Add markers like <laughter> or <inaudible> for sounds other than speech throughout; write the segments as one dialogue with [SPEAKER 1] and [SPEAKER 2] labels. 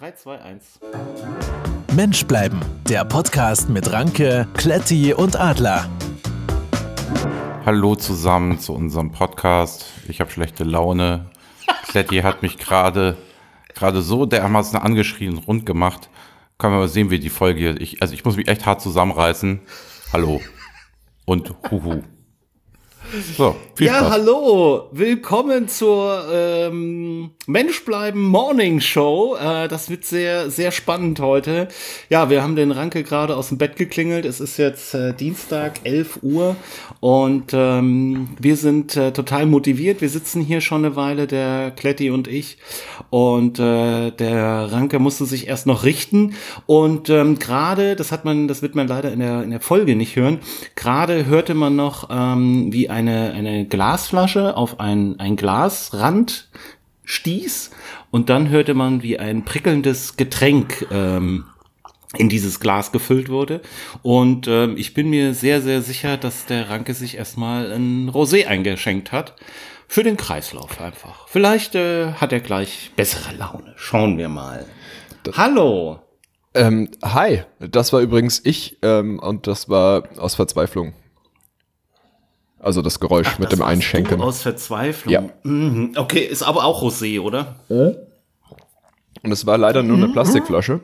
[SPEAKER 1] 3, 2, 1.
[SPEAKER 2] Mensch bleiben, der Podcast mit Ranke, Kletti und Adler.
[SPEAKER 3] Hallo zusammen zu unserem Podcast. Ich habe schlechte Laune. Kletti hat mich gerade gerade so dermaßen angeschrien und rund gemacht. Können wir mal sehen, wie die Folge. Ich, also ich muss mich echt hart zusammenreißen. Hallo. Und huhu.
[SPEAKER 1] So, viel ja, Spaß. hallo, willkommen zur ähm, Mensch bleiben Morning Show. Äh, das wird sehr, sehr spannend heute. Ja, wir haben den Ranke gerade aus dem Bett geklingelt. Es ist jetzt äh, Dienstag, 11 Uhr und ähm, wir sind äh, total motiviert. Wir sitzen hier schon eine Weile, der Kletti und ich. Und äh, der Ranke musste sich erst noch richten. Und ähm, gerade, das hat man, das wird man leider in der, in der Folge nicht hören, gerade hörte man noch, ähm, wie ein eine, eine Glasflasche auf ein, ein Glasrand stieß und dann hörte man, wie ein prickelndes Getränk ähm, in dieses Glas gefüllt wurde. Und ähm, ich bin mir sehr, sehr sicher, dass der Ranke sich erstmal ein Rosé eingeschenkt hat. Für den Kreislauf einfach. Vielleicht äh, hat er gleich bessere Laune. Schauen wir mal. Das Hallo.
[SPEAKER 4] Ähm, hi, das war übrigens ich ähm, und das war aus Verzweiflung. Also das Geräusch Ach, mit das dem Einschenken.
[SPEAKER 1] Du aus Verzweiflung. Ja. Mhm. Okay, ist aber auch Rosé, oder?
[SPEAKER 4] Und es war leider nur eine mhm. Plastikflasche.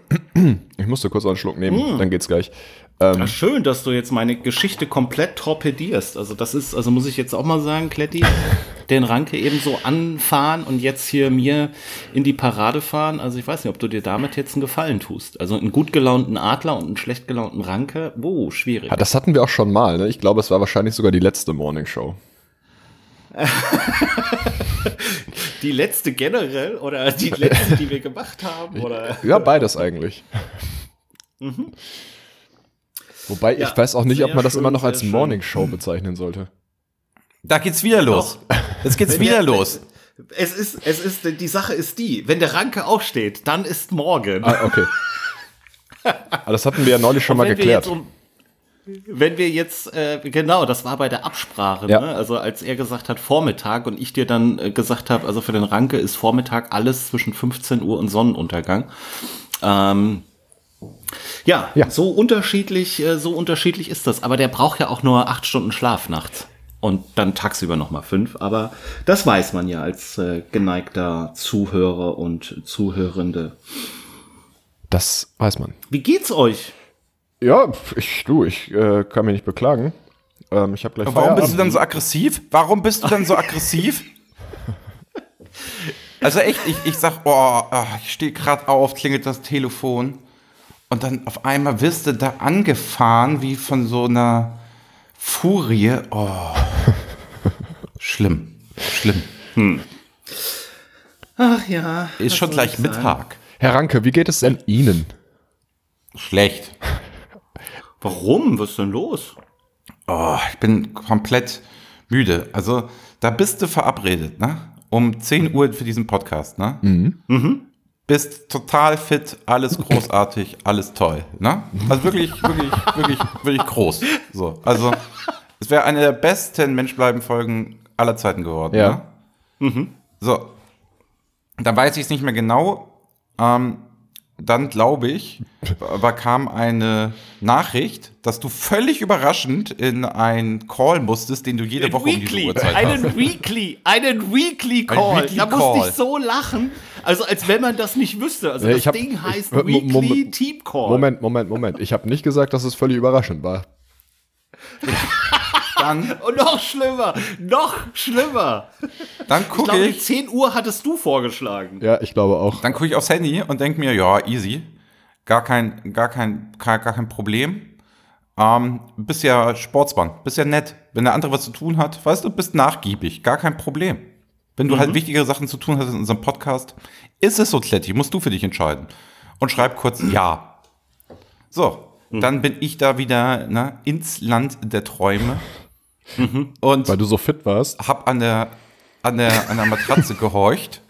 [SPEAKER 4] Ich musste kurz einen Schluck nehmen, mhm. dann geht's gleich.
[SPEAKER 1] Ähm, Ach, schön, dass du jetzt meine Geschichte komplett torpedierst. Also das ist, also muss ich jetzt auch mal sagen, Kletti, <laughs> den Ranke eben so anfahren und jetzt hier mir in die Parade fahren. Also ich weiß nicht, ob du dir damit jetzt einen Gefallen tust. Also einen gut gelaunten Adler und einen schlecht gelaunten Ranke, oh, schwierig.
[SPEAKER 4] Ja, das hatten wir auch schon mal. Ne? Ich glaube, es war wahrscheinlich sogar die letzte Morning Show. <laughs>
[SPEAKER 1] die letzte generell oder die letzte, die wir gemacht haben? Oder?
[SPEAKER 4] Ja, beides eigentlich. Mhm. Wobei ja, ich weiß auch nicht, ob man das schön, immer noch als Morning Show bezeichnen sollte.
[SPEAKER 3] Da geht's wieder los. Jetzt geht's wieder los.
[SPEAKER 1] Es ist, es ist, die Sache ist die, wenn der Ranke aufsteht, dann ist morgen.
[SPEAKER 4] Ah, okay. Aber das hatten wir ja neulich schon mal geklärt. Um,
[SPEAKER 1] wenn wir jetzt, äh, genau, das war bei der Absprache, ja. ne? also als er gesagt hat Vormittag und ich dir dann äh, gesagt habe, also für den Ranke ist Vormittag alles zwischen 15 Uhr und Sonnenuntergang. Ähm, ja, ja, so unterschiedlich, äh, so unterschiedlich ist das. Aber der braucht ja auch nur acht Stunden Schlaf nachts und dann tagsüber noch mal fünf. Aber das weiß man ja als äh, geneigter Zuhörer und Zuhörende.
[SPEAKER 4] Das weiß man.
[SPEAKER 1] Wie geht's euch?
[SPEAKER 4] Ja, ich, du, ich äh, kann mich nicht beklagen. Ähm, ich habe gleich.
[SPEAKER 3] Warum Feierabend. bist du dann so aggressiv? Warum bist du dann so aggressiv? <laughs> also echt, ich, ich sag, oh, oh ich stehe gerade auf, klingelt das Telefon. Und dann auf einmal wirst du da angefahren wie von so einer Furie. Oh. <laughs> Schlimm. Schlimm. Hm.
[SPEAKER 1] Ach ja.
[SPEAKER 3] Ist schon gleich Mittag.
[SPEAKER 4] Herr Ranke, wie geht es denn Ihnen?
[SPEAKER 3] Schlecht. <laughs>
[SPEAKER 1] Warum? Was ist denn los?
[SPEAKER 3] Oh, ich bin komplett müde. Also, da bist du verabredet, ne? Um 10 Uhr für diesen Podcast, ne? Mhm. Mhm bist total fit, alles großartig, alles toll. Ne? Also wirklich, wirklich, wirklich, wirklich groß. So, also es wäre eine der besten Menschbleiben-Folgen aller Zeiten geworden. Ja. Ne? Mhm. So, dann weiß ich es nicht mehr genau. Ähm, dann glaube ich, bekam eine Nachricht, dass du völlig überraschend in einen Call musstest, den du jede Woche
[SPEAKER 1] Weekly,
[SPEAKER 3] um diese Uhrzeit
[SPEAKER 1] einen hast. Weekly, einen Weekly Call. Ein Weekly da musste ich so lachen, also als wenn man das nicht wüsste. Also das hab, Ding heißt ich, Weekly Moment, Team Call.
[SPEAKER 4] Moment, Moment, Moment. Ich habe nicht gesagt, dass es völlig überraschend war. <laughs>
[SPEAKER 1] Dann, <laughs> Und noch schlimmer, noch schlimmer.
[SPEAKER 3] Dann gucke ich.
[SPEAKER 1] ich 10 Uhr hattest du vorgeschlagen.
[SPEAKER 4] Ja, ich glaube auch.
[SPEAKER 3] Dann gucke ich aufs Handy und denke mir, ja, easy. Gar kein, gar kein, gar, gar kein Problem. Ähm, bist ja Sportsmann, bist ja nett. Wenn der andere was zu tun hat, weißt du, bist nachgiebig, gar kein Problem. Wenn du halt mhm. halt wichtigere Sachen zu tun hast in unserem Podcast, ist es so, Kletti, musst du für dich entscheiden. Und schreib kurz Ja. So, mhm. dann bin ich da wieder ne, ins Land der Träume.
[SPEAKER 4] Mhm. Und Weil du so fit warst.
[SPEAKER 3] Hab an der, an der, an der Matratze <laughs> gehorcht.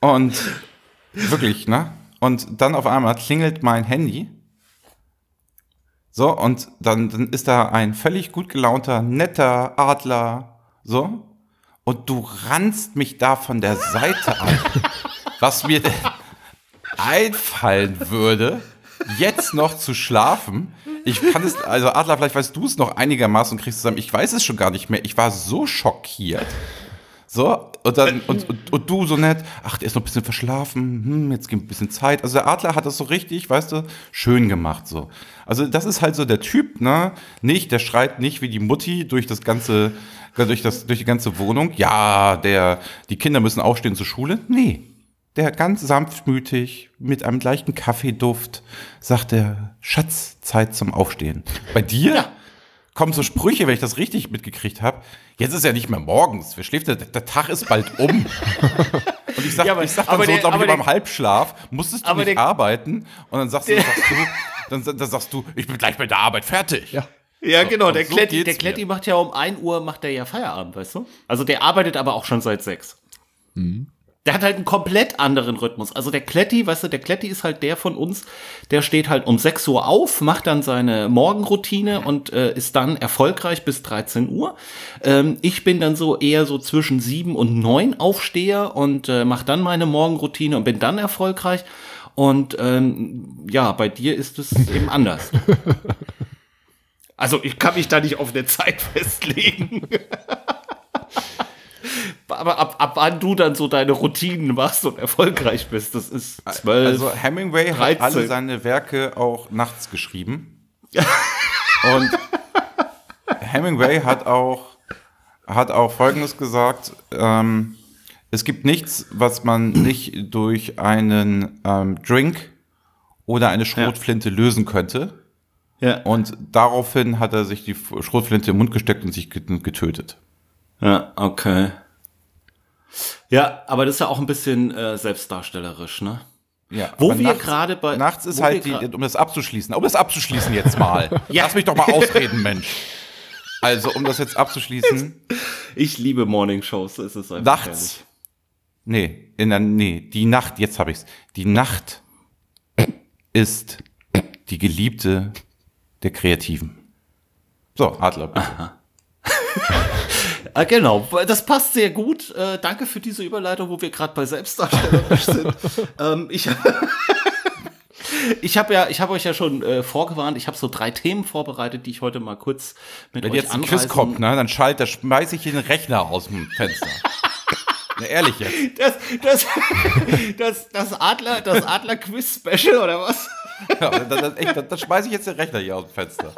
[SPEAKER 3] Und wirklich, ne? Und dann auf einmal klingelt mein Handy. So, und dann, dann ist da ein völlig gut gelaunter, netter Adler. So. Und du rannst mich da von der Seite an. was mir, <laughs> einfallen würde, jetzt noch zu schlafen. Ich kann es, also Adler, vielleicht weißt du es noch einigermaßen und kriegst es zusammen. Ich weiß es schon gar nicht mehr. Ich war so schockiert. So, und dann, und, und, und, du so nett, ach, der ist noch ein bisschen verschlafen, hm, jetzt gibt ein bisschen Zeit. Also der Adler hat das so richtig, weißt du, schön gemacht, so. Also das ist halt so der Typ, ne? Nicht, der schreit nicht wie die Mutti durch das ganze, durch das, durch die ganze Wohnung. Ja, der, die Kinder müssen aufstehen zur Schule. Nee. Der ganz sanftmütig, mit einem leichten Kaffeeduft, sagt der Schatz, Zeit zum Aufstehen. Bei dir? Ja kommen so Sprüche, wenn ich das richtig mitgekriegt habe. Jetzt ist ja nicht mehr morgens. Wer schläft? Der, der Tag ist bald um. <laughs> und ich sag, ja, aber, ich sag dann so, glaube ich, beim Halbschlaf, musstest du nicht der, arbeiten? Und dann sagst, du, sagst du, dann, dann, sagst du, ich bin gleich bei der Arbeit fertig.
[SPEAKER 1] Ja. Ja, genau, der, so Kletti, der Kletti macht ja um 1 Uhr macht er ja Feierabend, weißt du? Also der arbeitet aber auch schon seit 6. Mhm der hat halt einen komplett anderen Rhythmus. Also der Kletti, weißt du, der Kletti ist halt der von uns, der steht halt um 6 Uhr auf, macht dann seine Morgenroutine und äh, ist dann erfolgreich bis 13 Uhr. Ähm, ich bin dann so eher so zwischen 7 und 9 Aufsteher und äh, mache dann meine Morgenroutine und bin dann erfolgreich. Und ähm, ja, bei dir ist es <laughs> eben anders. Also ich kann mich da nicht auf eine Zeit <laughs> festlegen. <laughs> aber ab, ab wann du dann so deine Routinen machst und erfolgreich bist, das ist zwölf.
[SPEAKER 3] Also Hemingway 13. hat alle seine Werke auch nachts geschrieben. und Hemingway hat auch, hat auch Folgendes gesagt, ähm, es gibt nichts, was man nicht durch einen ähm, Drink oder eine Schrotflinte ja. lösen könnte. Ja. Und daraufhin hat er sich die Schrotflinte im Mund gesteckt und sich getötet.
[SPEAKER 1] Ja, okay. Ja, aber das ist ja auch ein bisschen äh, selbstdarstellerisch, ne?
[SPEAKER 3] Ja, wo wir gerade bei nachts ist halt die, um das abzuschließen, um das abzuschließen jetzt mal. <laughs> ja. Lass mich doch mal ausreden, Mensch. Also, um das jetzt abzuschließen.
[SPEAKER 1] Ich liebe Morning Shows, so ist es
[SPEAKER 3] einfach. Nachts. Nee, in der, nee, die Nacht, jetzt habe ich's. Die Nacht ist die Geliebte der Kreativen. So, Adler, bitte. <laughs>
[SPEAKER 1] Ah, genau, das passt sehr gut. Äh, danke für diese Überleitung, wo wir gerade bei Selbstdarstellerisch <laughs> sind. ähm, ich <laughs> ich habe ja, ich habe euch ja schon äh, vorgewarnt. Ich habe so drei Themen vorbereitet, die ich heute mal kurz mit
[SPEAKER 3] Wenn
[SPEAKER 1] euch
[SPEAKER 3] jetzt ein Quiz kommt, ne, dann schalt, da schmeiß ich den Rechner aus dem Fenster. <laughs> Na, ehrlich jetzt.
[SPEAKER 1] Das, das, das, das Adler, das Adler Quiz Special oder was?
[SPEAKER 3] Ja, das, das, das, das schmeiße ich jetzt den Rechner hier aus dem Fenster.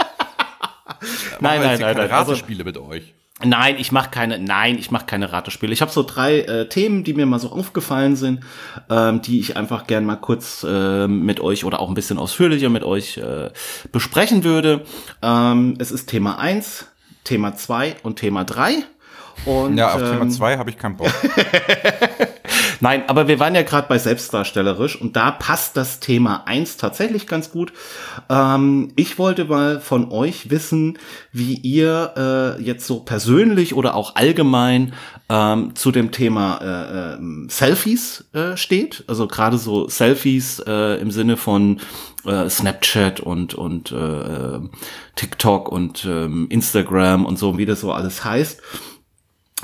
[SPEAKER 1] nein, nein, nein, nein.
[SPEAKER 3] Ratespiele also, mit euch.
[SPEAKER 1] Nein, ich mache keine, nein, ich mache keine Ratespiele. Ich habe so drei äh, Themen, die mir mal so aufgefallen sind, ähm, die ich einfach gern mal kurz äh, mit euch oder auch ein bisschen ausführlicher mit euch äh, besprechen würde. Ähm, es ist Thema eins, Thema zwei und Thema drei. Und,
[SPEAKER 3] ja, auf ähm, Thema zwei habe ich keinen Bock. <laughs>
[SPEAKER 1] Nein, aber wir waren ja gerade bei selbstdarstellerisch und da passt das Thema eins tatsächlich ganz gut. Ähm, ich wollte mal von euch wissen, wie ihr äh, jetzt so persönlich oder auch allgemein ähm, zu dem Thema äh, äh, Selfies steht. Also gerade so Selfies äh, im Sinne von äh, Snapchat und und äh, TikTok und äh, Instagram und so, wie das so alles heißt.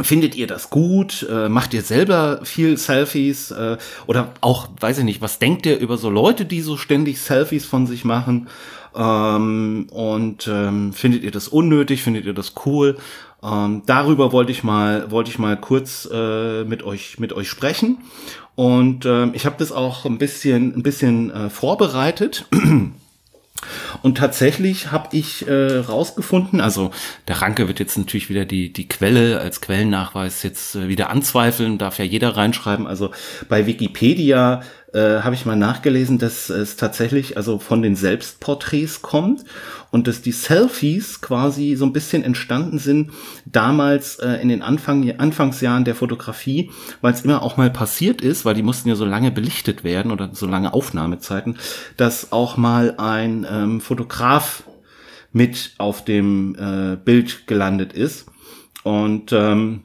[SPEAKER 1] Findet ihr das gut? Äh, macht ihr selber viel Selfies? Äh, oder auch, weiß ich nicht, was denkt ihr über so Leute, die so ständig Selfies von sich machen? Ähm, und ähm, findet ihr das unnötig? Findet ihr das cool? Ähm, darüber wollte ich mal, wollte ich mal kurz äh, mit euch, mit euch sprechen. Und ähm, ich habe das auch ein bisschen, ein bisschen äh, vorbereitet. <clears throat> Und tatsächlich habe ich äh, rausgefunden, also der Ranke wird jetzt natürlich wieder die, die Quelle als Quellennachweis jetzt äh, wieder anzweifeln, darf ja jeder reinschreiben. Also bei Wikipedia äh, habe ich mal nachgelesen, dass es tatsächlich also von den Selbstporträts kommt und dass die Selfies quasi so ein bisschen entstanden sind damals äh, in den Anfang, Anfangsjahren der Fotografie, weil es immer auch mal passiert ist, weil die mussten ja so lange belichtet werden oder so lange Aufnahmezeiten, dass auch mal ein ähm, Fotograf mit auf dem äh, Bild gelandet ist. Und ähm,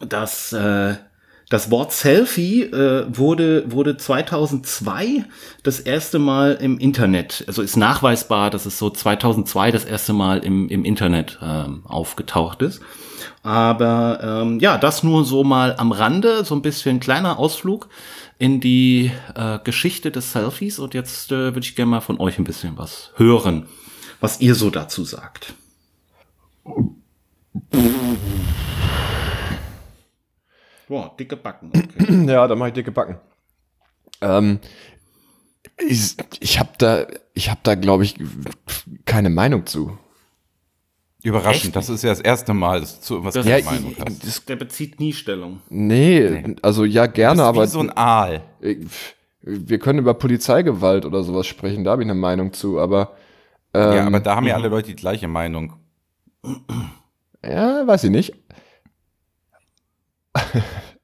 [SPEAKER 1] das äh, das Wort Selfie äh, wurde, wurde 2002 das erste Mal im Internet, also ist nachweisbar, dass es so 2002 das erste Mal im, im Internet ähm, aufgetaucht ist. Aber ähm, ja, das nur so mal am Rande, so ein bisschen kleiner Ausflug in die äh, Geschichte des Selfies und jetzt äh, würde ich gerne mal von euch ein bisschen was hören, was ihr so dazu sagt. <laughs> Boah, dicke Backen. Okay. <clears throat>
[SPEAKER 4] ja, da mache ich dicke Backen. Ähm, ich ich habe da, ich habe da, glaube ich, keine Meinung zu.
[SPEAKER 3] Überraschend, Echt? das ist ja das erste Mal, dass du was ja,
[SPEAKER 1] Meinung hast. Das, der bezieht nie Stellung.
[SPEAKER 4] Nee, nee. also ja gerne, aber.
[SPEAKER 3] Wie so ein Aal.
[SPEAKER 4] Wir können über Polizeigewalt oder sowas sprechen, da habe ich eine Meinung zu, aber.
[SPEAKER 3] Ähm, ja, aber da haben ja alle Leute die gleiche Meinung.
[SPEAKER 4] Ja, weiß ich nicht. <laughs>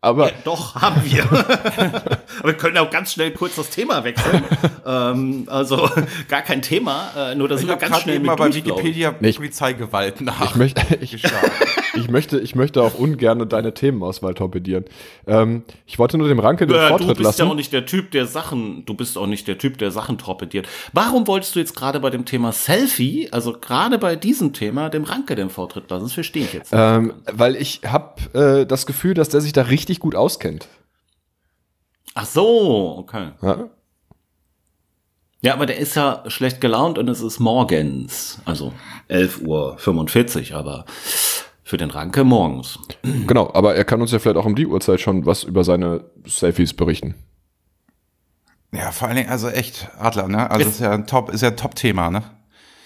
[SPEAKER 4] Aber ja,
[SPEAKER 1] doch, haben wir. <laughs> Aber wir können auch ganz schnell kurz das Thema wechseln. <laughs> ähm, also gar kein Thema, äh, nur dass wir ganz schnell
[SPEAKER 3] mal bei Wikipedia Polizeigewalt nach.
[SPEAKER 4] Ich möchte, ich, ich, möchte, ich möchte auch ungern deine Themenauswahl torpedieren. Ähm, ich wollte nur dem Ranke den äh, Vortritt lassen. Du
[SPEAKER 1] bist
[SPEAKER 4] lassen.
[SPEAKER 1] ja auch nicht der Typ, der Sachen, du bist auch nicht der Typ, der Sachen torpediert. Warum wolltest du jetzt gerade bei dem Thema Selfie, also gerade bei diesem Thema, dem Ranke den Vortritt lassen? Das verstehe ich jetzt.
[SPEAKER 4] Ähm, weil ich habe äh, das Gefühl, dass der sich da richtig gut auskennt.
[SPEAKER 1] Ach so, okay. Ja. Ja, aber der ist ja schlecht gelaunt und es ist morgens, also 11.45 Uhr, aber für den Ranke morgens.
[SPEAKER 4] Genau, aber er kann uns ja vielleicht auch um die Uhrzeit schon was über seine Selfies berichten.
[SPEAKER 3] Ja, vor allen Dingen, also echt, Adler, ne? Also ist, ist ja ein Top, ist ja ein Top-Thema, ne?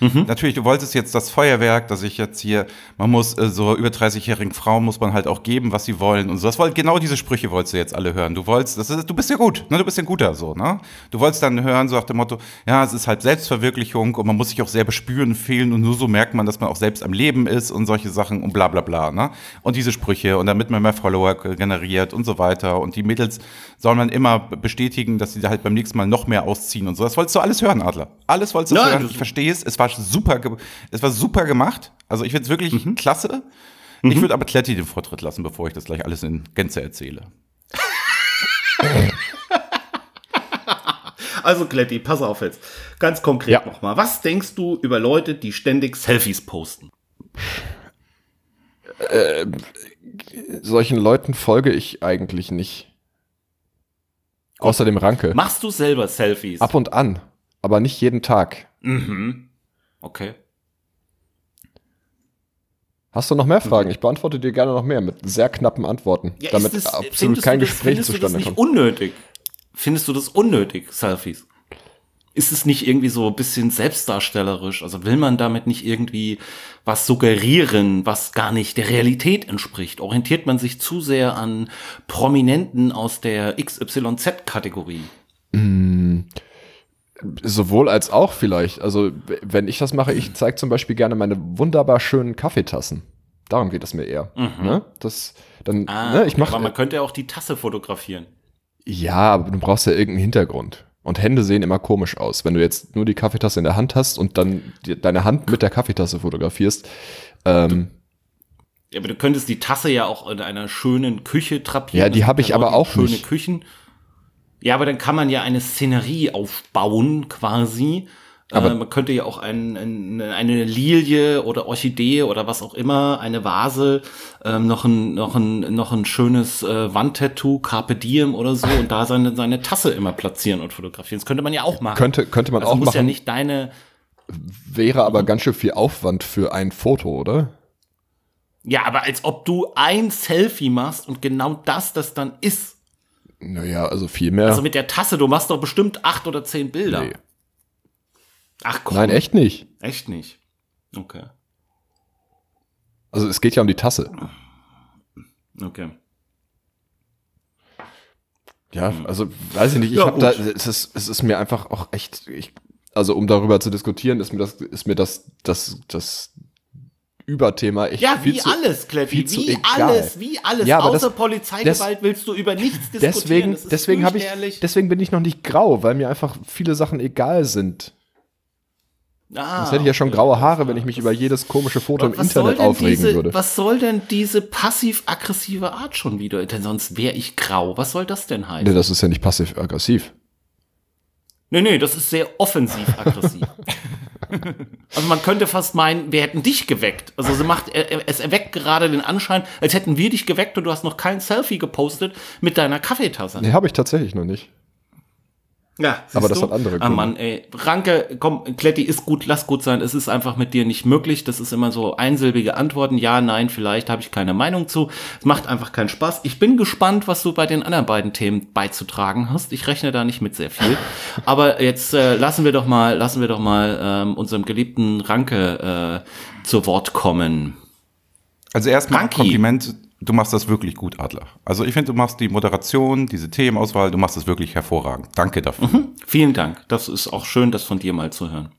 [SPEAKER 3] Mhm. Natürlich, du wolltest jetzt das Feuerwerk, dass ich jetzt hier, man muss äh, so über 30-jährigen Frauen muss man halt auch geben, was sie wollen und so. Das wollt, genau diese Sprüche wolltest du jetzt alle hören. Du wolltest, das ist, du bist ja gut, ne? Du bist ja ein guter so, ne? Du wolltest dann hören, so nach dem Motto, ja, es ist halt Selbstverwirklichung und man muss sich auch sehr bespüren, fehlen und nur so merkt man, dass man auch selbst am Leben ist und solche Sachen und bla bla bla, ne? Und diese Sprüche und damit man mehr Follower generiert und so weiter. Und die Mädels soll man immer bestätigen, dass sie halt beim nächsten Mal noch mehr ausziehen und so. Das wolltest du alles hören, Adler. Alles wolltest du ja, hören. Ich verstehe es. Es war super, es war super gemacht. Also ich finde es wirklich mhm. klasse. Mhm. Ich würde aber Kletti den Vortritt lassen, bevor ich das gleich alles in Gänze erzähle. <laughs>
[SPEAKER 1] also Kletti, pass auf jetzt. Ganz konkret ja. nochmal. Was denkst du über Leute, die ständig Selfies posten?
[SPEAKER 4] Äh, solchen Leuten folge ich eigentlich nicht. Außer dem Ranke.
[SPEAKER 1] Machst du selber Selfies?
[SPEAKER 4] Ab und an, aber nicht jeden Tag.
[SPEAKER 1] Mhm. Okay.
[SPEAKER 4] Hast du noch mehr Fragen? Ich beantworte dir gerne noch mehr mit sehr knappen Antworten, ja, damit das, absolut kein das, Gespräch zustande kommt.
[SPEAKER 1] Findest du das nicht unnötig? Findest du das unnötig, Selfies? Ist es nicht irgendwie so ein bisschen selbstdarstellerisch? Also will man damit nicht irgendwie was suggerieren, was gar nicht der Realität entspricht? Orientiert man sich zu sehr an Prominenten aus der XYZ-Kategorie?
[SPEAKER 4] Mm, sowohl als auch vielleicht. Also wenn ich das mache, ich zeige zum Beispiel gerne meine wunderbar schönen Kaffeetassen. Darum geht es mir eher. Mhm. Ne? Das, dann,
[SPEAKER 1] ah, ne, ich mache. Aber man könnte ja auch die Tasse fotografieren.
[SPEAKER 4] Ja, aber du brauchst ja irgendeinen Hintergrund. Und Hände sehen immer komisch aus. Wenn du jetzt nur die Kaffeetasse in der Hand hast und dann die, deine Hand mit der Kaffeetasse fotografierst. Ähm,
[SPEAKER 1] ja, aber du könntest die Tasse ja auch in einer schönen Küche trapieren.
[SPEAKER 4] Ja, die habe ich aber auch
[SPEAKER 1] schöne nicht. Küchen. Ja, aber dann kann man ja eine Szenerie aufbauen, quasi. Aber äh, man könnte ja auch ein, ein, eine Lilie oder Orchidee oder was auch immer, eine Vase, ähm, noch ein noch ein noch ein schönes äh, Wandtattoo, Carpe Diem oder so und da seine seine Tasse immer platzieren und fotografieren. Das könnte man ja auch machen.
[SPEAKER 4] Könnte könnte man also auch muss machen. ja
[SPEAKER 1] nicht deine
[SPEAKER 4] wäre aber ganz schön viel Aufwand für ein Foto, oder?
[SPEAKER 1] Ja, aber als ob du ein Selfie machst und genau das das dann ist.
[SPEAKER 4] Naja, also viel mehr.
[SPEAKER 1] Also mit der Tasse, du machst doch bestimmt acht oder zehn Bilder. Nee.
[SPEAKER 4] Ach komm. Nein, echt nicht.
[SPEAKER 1] Echt nicht. Okay.
[SPEAKER 4] Also es geht ja um die Tasse.
[SPEAKER 1] Okay.
[SPEAKER 4] Ja, also weiß ich nicht, ich ja, habe da, es ist, es ist mir einfach auch echt, ich, also um darüber zu diskutieren, ist mir das, ist mir das, das, das Überthema echt
[SPEAKER 1] Ja, wie zu, alles, Kleppi, wie egal. alles, wie alles. Ja, Außer das, Polizeigewalt des, willst du über nichts
[SPEAKER 4] diskutieren. Deswegen, deswegen, hab ich, deswegen bin ich noch nicht grau, weil mir einfach viele Sachen egal sind. Ah, Sonst hätte ich ja schon graue Haare, wenn ich mich über jedes komische Foto im Internet aufregen
[SPEAKER 1] diese,
[SPEAKER 4] würde.
[SPEAKER 1] Was soll denn diese passiv-aggressive Art schon wieder? Denn sonst wäre ich grau. Was soll das denn heißen?
[SPEAKER 4] Nee, das ist ja nicht passiv-aggressiv.
[SPEAKER 1] Nee, nee, das ist sehr offensiv-aggressiv. <laughs> <laughs> Also man könnte fast meinen, wir hätten dich geweckt. Also sie macht, es erweckt gerade den Anschein, als hätten wir dich geweckt und du hast noch kein Selfie gepostet mit deiner Kaffeetasse.
[SPEAKER 4] Nee, habe ich tatsächlich noch nicht.
[SPEAKER 1] Ja,
[SPEAKER 4] aber das du? hat andere
[SPEAKER 1] Gründe. Ah Mann, ey. Ranke, komm, Kletti ist gut, lass gut sein. Es ist einfach mit dir nicht möglich. Das ist immer so einsilbige Antworten. Ja, nein, vielleicht habe ich keine Meinung zu. Es macht einfach keinen Spaß. Ich bin gespannt, was du bei den anderen beiden Themen beizutragen hast. Ich rechne da nicht mit sehr viel. aber jetzt äh, lassen wir doch mal, lassen wir doch mal ähm, unserem geliebten Ranke äh, zu Wort kommen.
[SPEAKER 3] Also erstmal ein Kompliment du machst das wirklich gut, Adler. Also ich finde, du machst die Moderation, diese Themenauswahl, du machst das wirklich hervorragend. Danke dafür. Mhm.
[SPEAKER 1] Vielen Dank. Das ist auch schön, das von dir mal zu hören.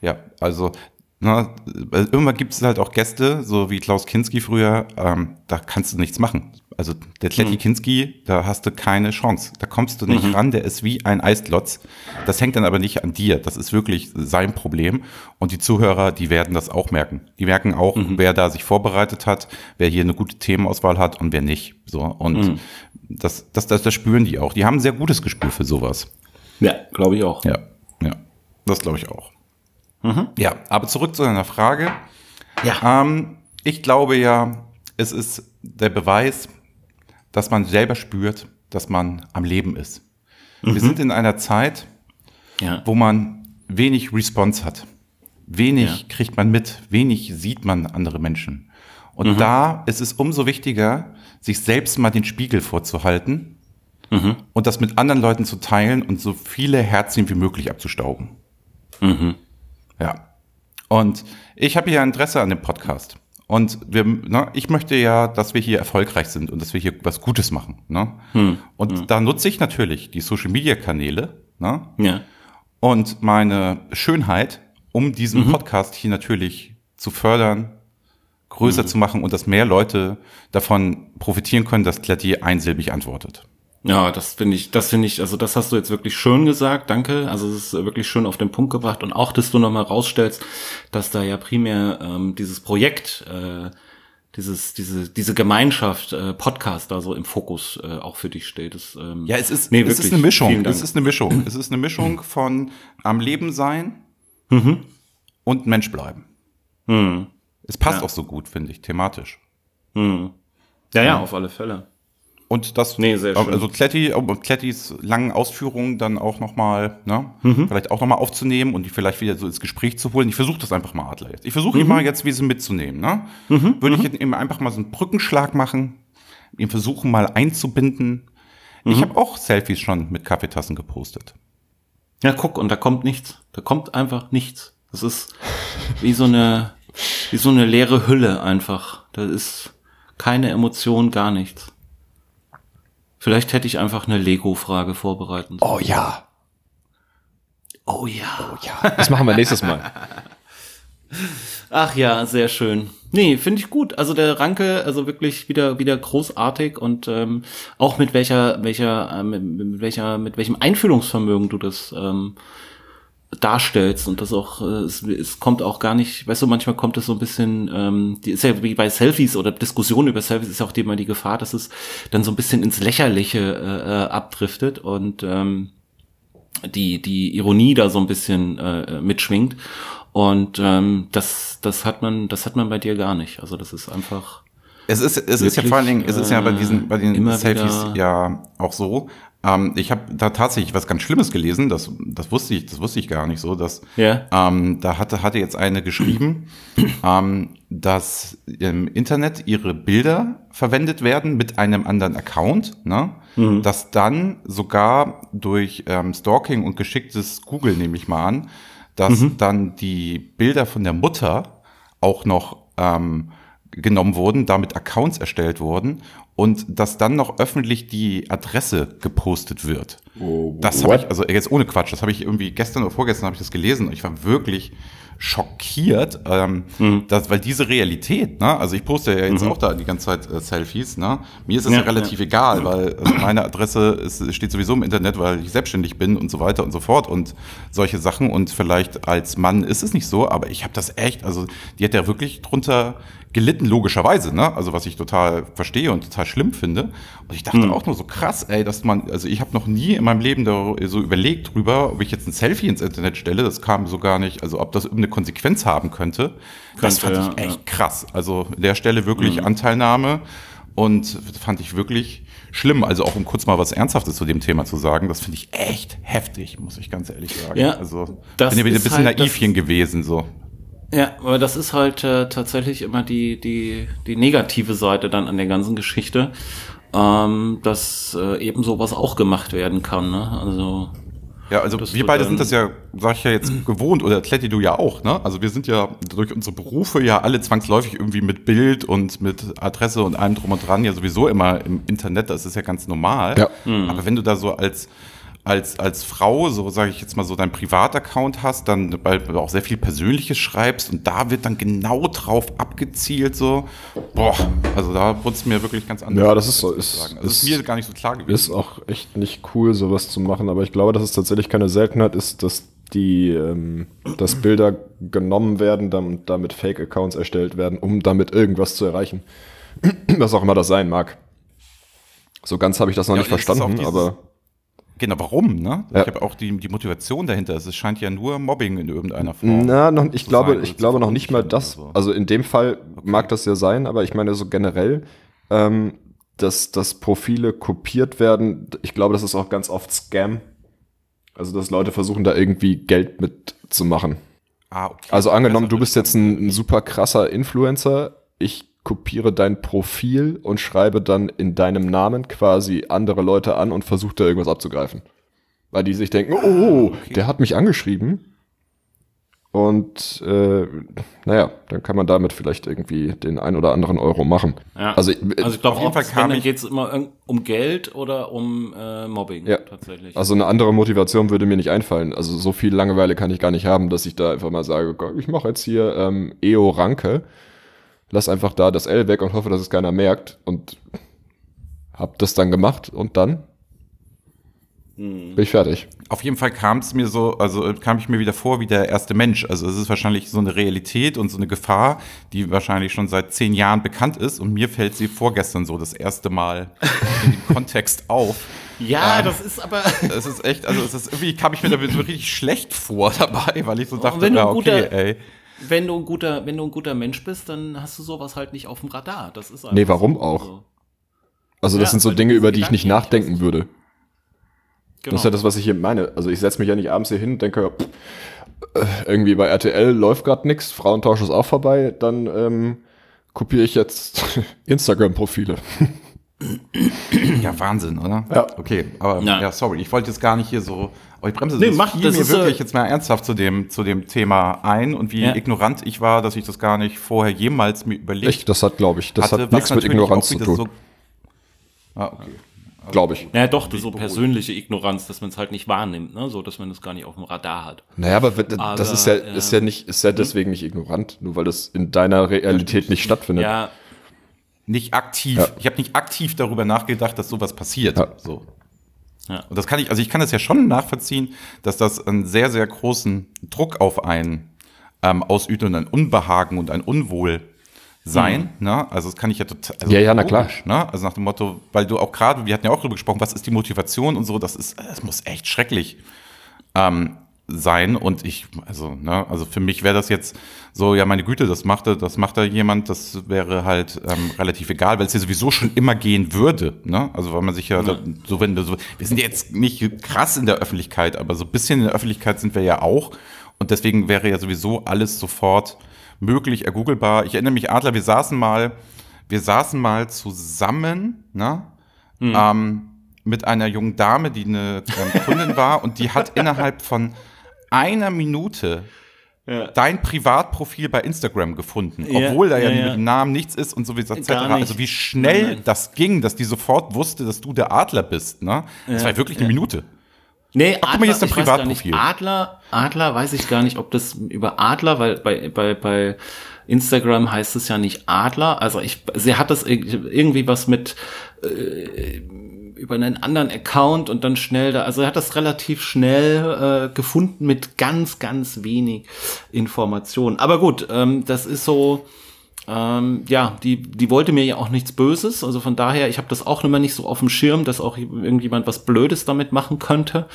[SPEAKER 3] Ja, also na, irgendwann gibt es halt auch Gäste, so wie Klaus Kinski früher, ähm, da kannst du nichts machen. Also der Tletti mhm. Kinski, da hast du keine Chance. Da kommst du nicht mhm. ran, der ist wie ein Eisklotz. Das hängt dann aber nicht an dir. Das ist wirklich sein Problem. Und die Zuhörer, die werden das auch merken. Die merken auch, mhm. wer da sich vorbereitet hat, wer hier eine gute Themenauswahl hat und wer nicht. So. Und mhm. das, das, das, das spüren die auch. Die haben ein sehr gutes Gespür für sowas.
[SPEAKER 1] Ja, glaube ich auch.
[SPEAKER 3] Ja, ja. Das glaube ich auch. Mhm. Ja, aber zurück zu deiner Frage. Ja. Ähm, ich glaube ja, es ist der Beweis, dass man selber spürt, dass man am Leben ist. Mhm. Wir sind in einer Zeit, ja. wo man wenig Response hat. Wenig ja. kriegt man mit, wenig sieht man andere Menschen. Und mhm. da ist es umso wichtiger, sich selbst mal den Spiegel vorzuhalten mhm. und das mit anderen Leuten zu teilen und so viele Herzchen wie möglich abzustauben. Mhm. Ja. Und ich habe ja Interesse an dem Podcast. Und wir, ne, ich möchte ja, dass wir hier erfolgreich sind und dass wir hier was Gutes machen. Ne? Hm. Und hm. da nutze ich natürlich die Social Media Kanäle ne? ja. und meine Schönheit, um diesen mhm. Podcast hier natürlich zu fördern, größer mhm. zu machen und dass mehr Leute davon profitieren können, dass Kletti einsilbig antwortet.
[SPEAKER 1] Ja, das finde ich, das finde ich, also das hast du jetzt wirklich schön gesagt, danke. Also es ist wirklich schön auf den Punkt gebracht und auch, dass du nochmal rausstellst, dass da ja primär ähm, dieses Projekt, äh, dieses, diese, diese Gemeinschaft, äh, Podcast da so im Fokus äh, auch für dich steht. Das,
[SPEAKER 3] ähm, ja, es ist, nee, es wirklich, ist eine Mischung. Es ist eine Mischung. Es ist eine Mischung von am Leben sein mhm. und Mensch bleiben. Mhm. Es passt ja. auch so gut, finde ich, thematisch.
[SPEAKER 1] Mhm. Ja, ja, auf alle Fälle.
[SPEAKER 3] Und das, nee, sehr schön. also Kletti, Klettis langen Ausführungen dann auch nochmal, ne, mhm. vielleicht auch nochmal aufzunehmen und die vielleicht wieder so ins Gespräch zu holen. Ich versuche das einfach mal, Adler jetzt. Ich versuche mhm. ihn mal jetzt wie sie mitzunehmen, ne. Mhm. Würde ich ihm einfach mal so einen Brückenschlag machen, ihn versuchen mal einzubinden. Ich mhm. habe auch Selfies schon mit Kaffeetassen gepostet.
[SPEAKER 1] Ja, guck, und da kommt nichts. Da kommt einfach nichts. Das ist wie so eine, wie so eine leere Hülle einfach. Da ist keine Emotion, gar nichts. Vielleicht hätte ich einfach eine Lego-Frage vorbereiten
[SPEAKER 4] sollen. Oh ja.
[SPEAKER 1] Oh ja. Oh
[SPEAKER 4] ja. Das machen wir nächstes Mal. <laughs>
[SPEAKER 1] Ach ja, sehr schön. Nee, finde ich gut. Also der Ranke, also wirklich wieder wieder großartig und ähm, auch mit welcher welcher äh, mit, mit welcher mit welchem Einfühlungsvermögen du das ähm, darstellst und das auch, äh, es, es kommt auch gar nicht, weißt du, manchmal kommt es so ein bisschen, ähm, die ist ja wie bei Selfies oder Diskussionen über Selfies ist ja auch immer die Gefahr, dass es dann so ein bisschen ins Lächerliche äh, äh, abdriftet und ähm, die, die Ironie da so ein bisschen äh, mitschwingt. Und ähm, das, das hat man, das hat man bei dir gar nicht. Also das ist einfach.
[SPEAKER 3] Es ist, es wirklich, ist ja vor allen Dingen, es ist ja bei diesen, bei den Selfies ja auch so, ähm, ich habe da tatsächlich was ganz Schlimmes gelesen, das, das wusste ich, das wusste ich gar nicht so, dass yeah. ähm, da hatte, hatte jetzt eine geschrieben, <clears throat> ähm, dass im Internet ihre Bilder verwendet werden mit einem anderen Account, ne? Mhm. dass dann sogar durch ähm, Stalking und geschicktes Google, nehme ich mal an, dass mhm. dann die Bilder von der Mutter auch noch ähm, genommen wurden, damit Accounts erstellt wurden und dass dann noch öffentlich die Adresse gepostet wird. Oh, das habe ich, also jetzt ohne Quatsch, das habe ich irgendwie gestern oder vorgestern habe ich das gelesen und ich war wirklich schockiert, ähm, mhm. dass, weil diese Realität, ne, also ich poste ja jetzt mhm. auch da die ganze Zeit äh, Selfies, ne, mir ist es ja, ja, relativ ja. egal, weil also meine Adresse ist, steht sowieso im Internet, weil ich selbstständig bin und so weiter und so fort und solche Sachen und vielleicht als Mann ist es nicht so, aber ich habe das echt, also die hat ja wirklich drunter gelitten, logischerweise, ne, also was ich total verstehe und total schlimm finde. Und ich dachte hm. auch nur so krass, ey, dass man, also ich habe noch nie in meinem Leben so überlegt drüber, ob ich jetzt ein Selfie ins Internet stelle. Das kam so gar nicht, also ob das irgendeine Konsequenz haben könnte. könnte das fand ja, ich echt ja. krass. Also an der Stelle wirklich hm. Anteilnahme und fand ich wirklich schlimm. Also auch um kurz mal was Ernsthaftes zu dem Thema zu sagen, das finde ich echt heftig, muss ich ganz ehrlich sagen. Ja, also bin ja wieder ein bisschen halt, naivchen gewesen so.
[SPEAKER 1] Ja, aber das ist halt äh, tatsächlich immer die, die, die negative Seite dann an der ganzen Geschichte, ähm, dass äh, eben sowas auch gemacht werden kann. Ne? Also
[SPEAKER 3] ja, also wir beide sind das ja, sag ich ja jetzt, <clears throat> gewohnt, oder Kletti, du ja auch, ne? Also wir sind ja durch unsere Berufe ja alle zwangsläufig irgendwie mit Bild und mit Adresse und allem drum und dran ja sowieso immer im Internet, das ist ja ganz normal. Ja. Mhm. Aber wenn du da so als als, als Frau, so sage ich jetzt mal so, dein Privataccount hast, dann weil du auch sehr viel Persönliches schreibst und da wird dann genau drauf abgezielt, so, boah, also da wurde es mir wirklich ganz anders.
[SPEAKER 4] Ja, das ist so, ist.
[SPEAKER 3] Also ist, ist mir gar nicht so klar gewesen.
[SPEAKER 4] Ist auch echt nicht cool, sowas zu machen, aber ich glaube, dass es tatsächlich keine Seltenheit ist, dass die, ähm, dass Bilder genommen werden, dann damit Fake-Accounts erstellt werden, um damit irgendwas zu erreichen. <clears throat> Was auch immer das sein mag. So ganz habe ich das noch ja, nicht verstanden, aber
[SPEAKER 3] Genau, warum, ne? Ja. Ich habe auch die, die Motivation dahinter. Es scheint ja nur Mobbing in irgendeiner Form.
[SPEAKER 4] Na, noch, ich glaube, ich glaube noch nicht mal das. So. Also in dem Fall okay. mag das ja sein, aber ich meine so generell, ähm, dass, dass Profile kopiert werden, ich glaube, das ist auch ganz oft Scam. Also, dass Leute versuchen, da irgendwie Geld mitzumachen. Ah, okay. Also angenommen, du bist jetzt ein, ein super krasser Influencer, ich kopiere dein Profil und schreibe dann in deinem Namen quasi andere Leute an und versuche da irgendwas abzugreifen. Weil die sich denken, oh, oh okay. der hat mich angeschrieben. Und äh, naja, dann kann man damit vielleicht irgendwie den ein oder anderen Euro machen.
[SPEAKER 1] Ja. Also, also ich glaube, auf jeden Fall kam geht es immer um Geld oder um äh, Mobbing
[SPEAKER 4] ja. tatsächlich. Also eine andere Motivation würde mir nicht einfallen. Also so viel Langeweile kann ich gar nicht haben, dass ich da einfach mal sage, ich mache jetzt hier ähm, EO Ranke lass einfach da das L weg und hoffe, dass es keiner merkt und hab das dann gemacht und dann hm. bin ich fertig.
[SPEAKER 3] Auf jeden Fall kam es mir so, also kam ich mir wieder vor wie der erste Mensch. Also es ist wahrscheinlich so eine Realität und so eine Gefahr, die wahrscheinlich schon seit zehn Jahren bekannt ist und mir fällt sie vorgestern so das erste Mal in dem <laughs> Kontext auf.
[SPEAKER 1] Ja, ähm, das ist aber. <laughs>
[SPEAKER 3] Das ist echt, also es ist irgendwie kam ich mir da so richtig schlecht vor dabei, weil ich so dachte, ja, okay, ey
[SPEAKER 1] wenn du ein guter, wenn du ein guter Mensch bist, dann hast du sowas halt nicht auf dem Radar. Das ist
[SPEAKER 4] nee, warum auch? So. Also das ja, sind so Dinge, über die ich nicht nachdenken würde. Genau. Das ist ja das, was ich hier meine. Also ich setze mich ja nicht abends hier hin und denke, pff, äh, irgendwie bei RTL läuft gerade nichts, Frauentausch ist auch vorbei, dann ähm, kopiere ich jetzt <laughs> Instagram-Profile.
[SPEAKER 3] Ja, Wahnsinn, oder?
[SPEAKER 4] Ja.
[SPEAKER 3] Okay, aber ja. ja, sorry, ich wollte jetzt gar nicht hier so aber ich bremse nee, das mach, das mir wirklich jetzt mal ernsthaft zu dem, zu dem Thema ein und wie ja. ignorant ich war, dass ich das gar nicht vorher jemals mir überlegt Echt,
[SPEAKER 4] das hat, glaube ich, das hatte, hat nichts mit Ignoranz zu tun. So
[SPEAKER 3] ah, okay.
[SPEAKER 4] Also glaube ich.
[SPEAKER 1] Ja, doch, so persönliche Ignoranz, dass man es halt nicht wahrnimmt, ne? so dass man es gar nicht auf dem Radar hat.
[SPEAKER 4] Naja, aber, aber das ist ja, ist ja nicht, ist ja hm? deswegen nicht ignorant, nur weil das in deiner Realität nicht stattfindet.
[SPEAKER 3] Ja. Nicht aktiv. Ja. Ich habe nicht aktiv darüber nachgedacht, dass sowas passiert. Ja. So. Ja. Und das kann ich, also ich kann das ja schon nachvollziehen, dass das einen sehr, sehr großen Druck auf einen ähm, ausübt und ein Unbehagen und ein Unwohl sein. Mhm. Ne? Also das kann ich ja total. Also
[SPEAKER 4] ja, ja, na klar.
[SPEAKER 3] Ne? Also nach dem Motto, weil du auch gerade, wir hatten ja auch darüber gesprochen, was ist die Motivation und so, das ist, das muss echt schrecklich ähm, sein. Und ich, also, ne, also für mich wäre das jetzt so, ja, meine Güte, das macht, das macht da jemand, das wäre halt ähm, relativ egal, weil es ja sowieso schon immer gehen würde. Ne? Also weil man sich ja, ja. so, wenn so, wir sind jetzt nicht krass in der Öffentlichkeit, aber so ein bisschen in der Öffentlichkeit sind wir ja auch. Und deswegen wäre ja sowieso alles sofort möglich, ergoogelbar. Ich erinnere mich, Adler, wir saßen mal, wir saßen mal zusammen, ne? Mhm. Ähm, mit einer jungen Dame, die eine ähm, Kundin war und die hat <laughs> innerhalb von einer Minute ja. dein Privatprofil bei Instagram gefunden, obwohl ja, da ja, ja, mit dem Namen nichts ist und so wie etc. Also wie schnell nein, nein. das ging, dass die sofort wusste, dass du der Adler bist. Ne? Das war wirklich eine Minute.
[SPEAKER 1] Nee, Ach, Adler, mal, jetzt ein Privatprofil. Adler, Adler weiß ich gar nicht, ob das über Adler, weil bei, bei, bei Instagram heißt es ja nicht Adler. Also ich, sie hat das irgendwie was mit äh, über einen anderen Account und dann schnell da, also er hat das relativ schnell äh, gefunden mit ganz, ganz wenig Informationen. Aber gut, ähm, das ist so, ähm, ja, die, die wollte mir ja auch nichts Böses. Also von daher, ich habe das auch immer nicht so auf dem Schirm, dass auch irgendjemand was Blödes damit machen könnte.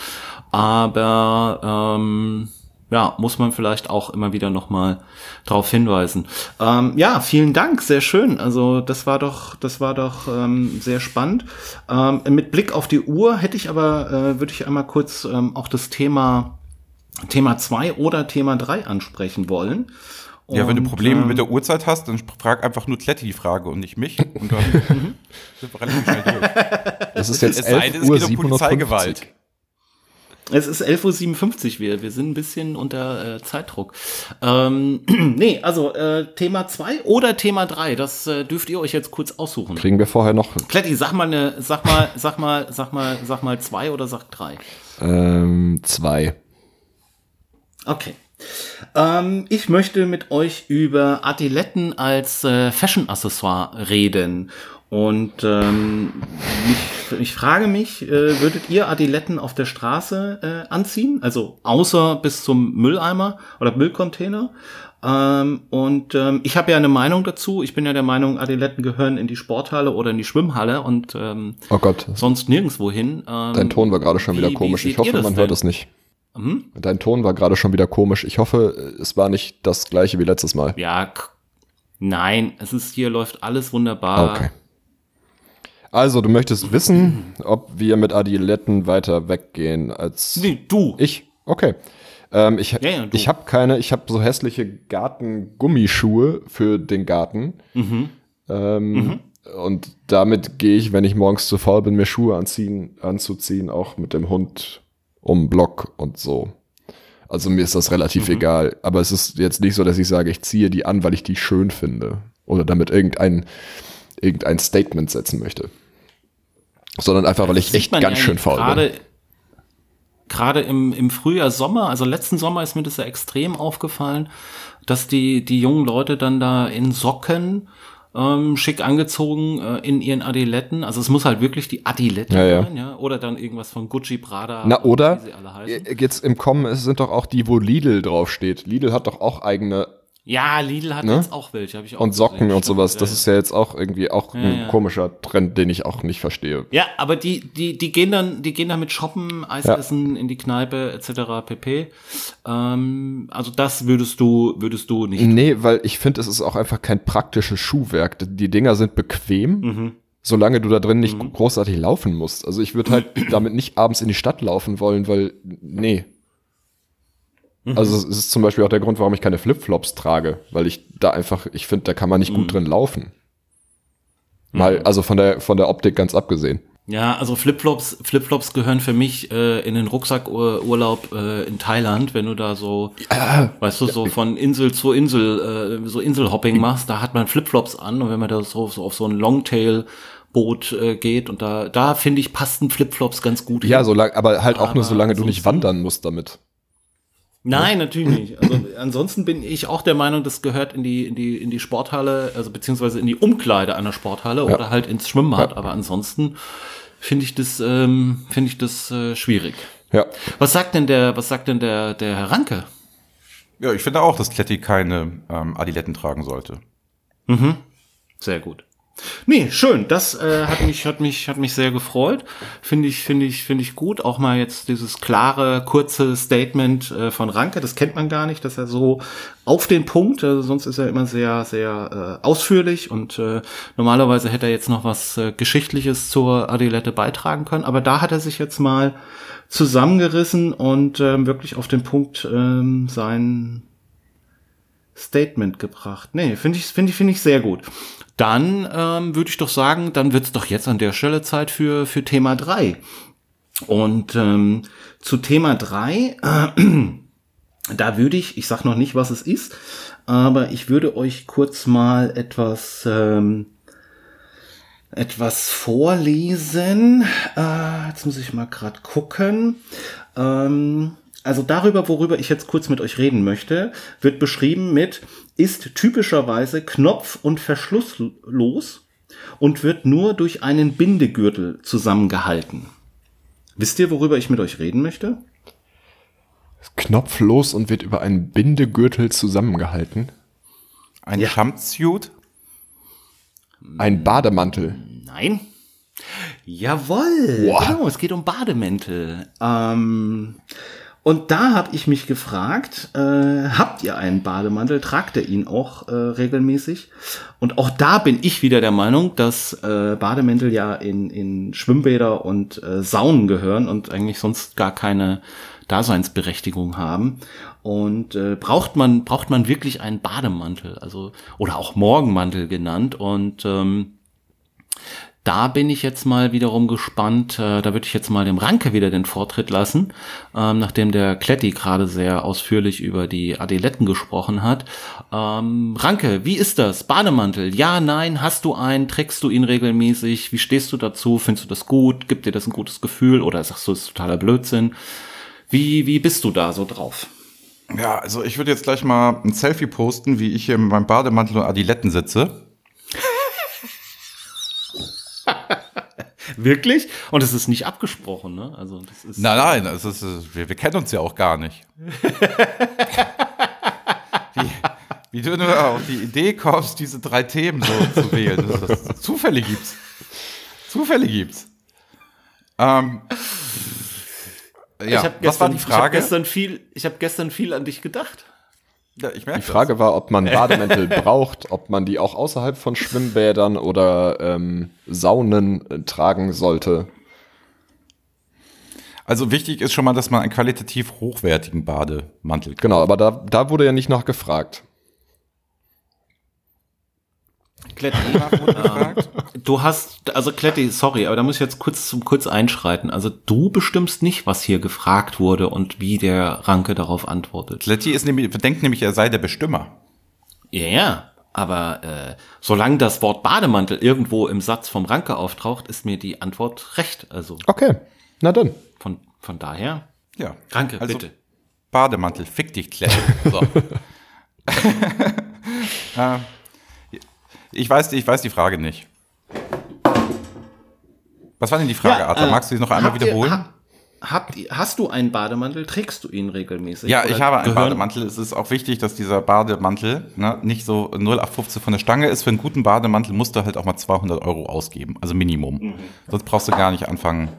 [SPEAKER 1] Aber ähm, ja, muss man vielleicht auch immer wieder nochmal darauf hinweisen. Ähm, ja, vielen Dank, sehr schön. Also das war doch, das war doch ähm, sehr spannend. Ähm, mit Blick auf die Uhr hätte ich aber, äh, würde ich einmal kurz ähm, auch das Thema Thema zwei oder Thema drei ansprechen wollen.
[SPEAKER 3] Und, ja, wenn du Probleme ähm, mit der Uhrzeit hast, dann frag einfach nur Kletti die Frage und nicht mich. <laughs> Und dann <laughs> sind wir relativ schnell durch.
[SPEAKER 4] Das ist jetzt es 11 sei denn, es Uhr geht um
[SPEAKER 1] Polizeigewalt. Es ist 11.57 Uhr, wir, wir sind ein bisschen unter äh, Zeitdruck. Ähm, <clears throat> nee, also äh, Thema 2 oder Thema 3, das äh, dürft ihr euch jetzt kurz aussuchen.
[SPEAKER 4] Kriegen wir vorher noch.
[SPEAKER 1] Kletti, sag mal eine, sag mal, sag mal, sag mal, sag mal 2 oder sag 3.
[SPEAKER 4] Ähm, 2.
[SPEAKER 1] Okay. Ähm, ich möchte mit euch über Adiletten als äh, Fashion-Accessoire reden. Und ähm, ich, ich frage mich, äh, würdet ihr Adiletten auf der Straße äh, anziehen? Also außer bis zum Mülleimer oder Müllcontainer? Ähm, und ähm, ich habe ja eine Meinung dazu. Ich bin ja der Meinung, Adiletten gehören in die Sporthalle oder in die Schwimmhalle und ähm,
[SPEAKER 4] oh Gott.
[SPEAKER 1] sonst nirgendwo hin.
[SPEAKER 4] Ähm, Dein Ton war gerade schon wie, wieder komisch. Ich hoffe, man denn? hört es nicht. Hm? Dein Ton war gerade schon wieder komisch. Ich hoffe, es war nicht das gleiche wie letztes Mal.
[SPEAKER 1] Ja, nein, es ist hier läuft alles wunderbar. Okay.
[SPEAKER 4] Also, du möchtest wissen, ob wir mit Adiletten weiter weggehen als.
[SPEAKER 1] Nee, du.
[SPEAKER 4] Ich? Okay. Ähm, ich ja, ja, ich habe keine, ich habe so hässliche Gartengummischuhe für den Garten. Mhm. Ähm, mhm. Und damit gehe ich, wenn ich morgens zu faul bin, mir Schuhe anziehen, anzuziehen, auch mit dem Hund um Block und so. Also mir ist das relativ mhm. egal. Aber es ist jetzt nicht so, dass ich sage, ich ziehe die an, weil ich die schön finde. Oder damit irgendein, irgendein Statement setzen möchte. Sondern einfach, weil ich echt ganz schön faul grade, bin.
[SPEAKER 1] Gerade im, im Frühjahr, Sommer, also letzten Sommer ist mir das ja extrem aufgefallen, dass die, die jungen Leute dann da in Socken ähm, schick angezogen äh, in ihren Adiletten. Also es muss halt wirklich die Adilette
[SPEAKER 4] ja, sein,
[SPEAKER 1] ja. Oder dann irgendwas von Gucci, Prada.
[SPEAKER 4] Na oder, jetzt im Kommen sind doch auch die, wo Lidl draufsteht. Lidl hat doch auch eigene
[SPEAKER 1] ja, Lidl hat ne? jetzt auch welche, habe ich auch
[SPEAKER 4] Und Socken gesehen, und sowas, ja, das ist ja jetzt auch irgendwie auch ja, ein ja. komischer Trend, den ich auch nicht verstehe.
[SPEAKER 1] Ja, aber die die die gehen dann die gehen dann mit shoppen, Eis essen, in die Kneipe etc. pp. Ähm, also das würdest du würdest du nicht.
[SPEAKER 4] Nee, tun. weil ich finde, es ist auch einfach kein praktisches Schuhwerk. Die Dinger sind bequem. Mhm. Solange du da drin nicht mhm. großartig laufen musst. Also ich würde halt <clears throat> damit nicht abends in die Stadt laufen wollen, weil, nee, Mhm. Also es ist zum Beispiel auch der Grund, warum ich keine Flipflops trage, weil ich da einfach, ich finde, da kann man nicht gut mhm. drin laufen. Mal, mhm. also von der, von der Optik ganz abgesehen.
[SPEAKER 1] Ja, also Flipflops, Flipflops gehören für mich äh, in den Rucksackurlaub äh, in Thailand, wenn du da so, ja, weißt du, so von Insel zu Insel, äh, so Inselhopping machst, da hat man Flipflops an und wenn man da so, so auf so ein Longtail Boot äh, geht und da, da finde ich, passten Flipflops ganz gut.
[SPEAKER 4] Ja, so lang, aber halt auch aber nur, solange du nicht wandern musst damit.
[SPEAKER 1] Nein, natürlich nicht. Also ansonsten bin ich auch der Meinung, das gehört in die in die in die Sporthalle, also beziehungsweise in die Umkleide einer Sporthalle ja. oder halt ins Schwimmbad. Ja. Aber ansonsten finde ich das ähm, finde ich das äh, schwierig.
[SPEAKER 4] Ja.
[SPEAKER 1] Was sagt denn der Was sagt denn der der Herr Ranke?
[SPEAKER 3] Ja, ich finde auch, dass Kletti keine ähm, Adiletten tragen sollte.
[SPEAKER 1] Mhm. Sehr gut. Nee, schön. Das äh, hat mich hat mich hat mich sehr gefreut. Finde ich finde ich finde ich gut. Auch mal jetzt dieses klare kurze Statement äh, von Ranke. Das kennt man gar nicht, dass er so auf den Punkt. Also sonst ist er immer sehr sehr äh, ausführlich und äh, normalerweise hätte er jetzt noch was äh, Geschichtliches zur Adilette beitragen können. Aber da hat er sich jetzt mal zusammengerissen und äh, wirklich auf den Punkt äh, sein Statement gebracht. Nee, finde ich, finde ich, finde ich sehr gut dann ähm, würde ich doch sagen, dann wird es doch jetzt an der Stelle Zeit für, für Thema drei. Und ähm, zu Thema drei, äh, <clears throat> da würde ich, ich sag noch nicht, was es ist, aber ich würde euch kurz mal etwas ähm, etwas vorlesen. Äh, jetzt muss ich mal gerade gucken. Ähm, also darüber, worüber ich jetzt kurz mit euch reden möchte, wird beschrieben mit ist typischerweise knopf- und verschlusslos und wird nur durch einen Bindegürtel zusammengehalten. Wisst ihr, worüber ich mit euch reden möchte?
[SPEAKER 4] Knopflos und wird über einen Bindegürtel zusammengehalten.
[SPEAKER 3] Ein ja. Jumpsuit?
[SPEAKER 4] Ein Bademantel.
[SPEAKER 1] Nein. Jawoll. Wow. Genau, es geht um Bademäntel. Ähm, und da habe ich mich gefragt, äh, habt ihr einen Bademantel? Tragt ihr ihn auch äh, regelmäßig? Und auch da bin ich wieder der Meinung, dass äh, Bademäntel ja in, in Schwimmbäder und äh, Saunen gehören und eigentlich sonst gar keine Daseinsberechtigung haben. Und äh, braucht man braucht man wirklich einen Bademantel, also oder auch Morgenmantel genannt. Und ähm, da bin ich jetzt mal wiederum gespannt. Äh, da würde ich jetzt mal dem Ranke wieder den Vortritt lassen, ähm, nachdem der Kletti gerade sehr ausführlich über die Adiletten gesprochen hat. Ähm, Ranke, wie ist das? Bademantel? Ja, nein, hast du einen? Trägst du ihn regelmäßig? Wie stehst du dazu? Findest du das gut? Gibt dir das ein gutes Gefühl? Oder sagst du, es ist totaler Blödsinn? Wie, wie bist du da so drauf?
[SPEAKER 3] Ja, also ich würde jetzt gleich mal ein Selfie posten, wie ich hier mit meinem Bademantel und Adiletten sitze.
[SPEAKER 1] Wirklich? Und es ist nicht abgesprochen, ne? Also das ist
[SPEAKER 3] nein, nein, es ist, wir, wir kennen uns ja auch gar nicht. <laughs> wie, wie, du nur auf die Idee kommst, diese drei Themen so zu wählen. Das, das, Zufälle gibt's. Zufälle gibt's. Ähm,
[SPEAKER 1] ja, gestern, was war die Frage? Ich habe gestern, viel, ich hab gestern viel an dich gedacht.
[SPEAKER 4] Ja, die Frage das. war, ob man <laughs> Bademäntel braucht, ob man die auch außerhalb von Schwimmbädern oder ähm, Saunen äh, tragen sollte.
[SPEAKER 3] Also wichtig ist schon mal, dass man einen qualitativ hochwertigen Bademantel
[SPEAKER 4] kauft. Genau, aber da, da wurde ja nicht nachgefragt.
[SPEAKER 1] Kletti, ähm, du hast, also Kletti, sorry, aber da muss ich jetzt kurz zum kurz einschreiten. Also du bestimmst nicht, was hier gefragt wurde und wie der Ranke darauf antwortet.
[SPEAKER 3] Kletti ist nämlich, denkt nämlich, er sei der Bestimmer.
[SPEAKER 1] Ja, yeah, aber äh, solange das Wort Bademantel irgendwo im Satz vom Ranke auftaucht, ist mir die Antwort recht. Also.
[SPEAKER 4] Okay, na dann.
[SPEAKER 1] Von, von daher.
[SPEAKER 3] Ja.
[SPEAKER 1] Ranke, also, bitte.
[SPEAKER 3] Bademantel, fick dich, Kletti. <laughs> So. <laughs> äh, ich weiß, ich weiß die Frage nicht. Was war denn die Frage, ja, Arthur? Äh, Magst du sie noch einmal wiederholen? Ihr, ha,
[SPEAKER 1] habt, hast du einen Bademantel? Trägst du ihn regelmäßig?
[SPEAKER 3] Ja, ich habe einen Bademantel. Es ist auch wichtig, dass dieser Bademantel ne, nicht so 0815 von der Stange ist. Für einen guten Bademantel musst du halt auch mal 200 Euro ausgeben, also Minimum. Mhm. Sonst brauchst du gar nicht anfangen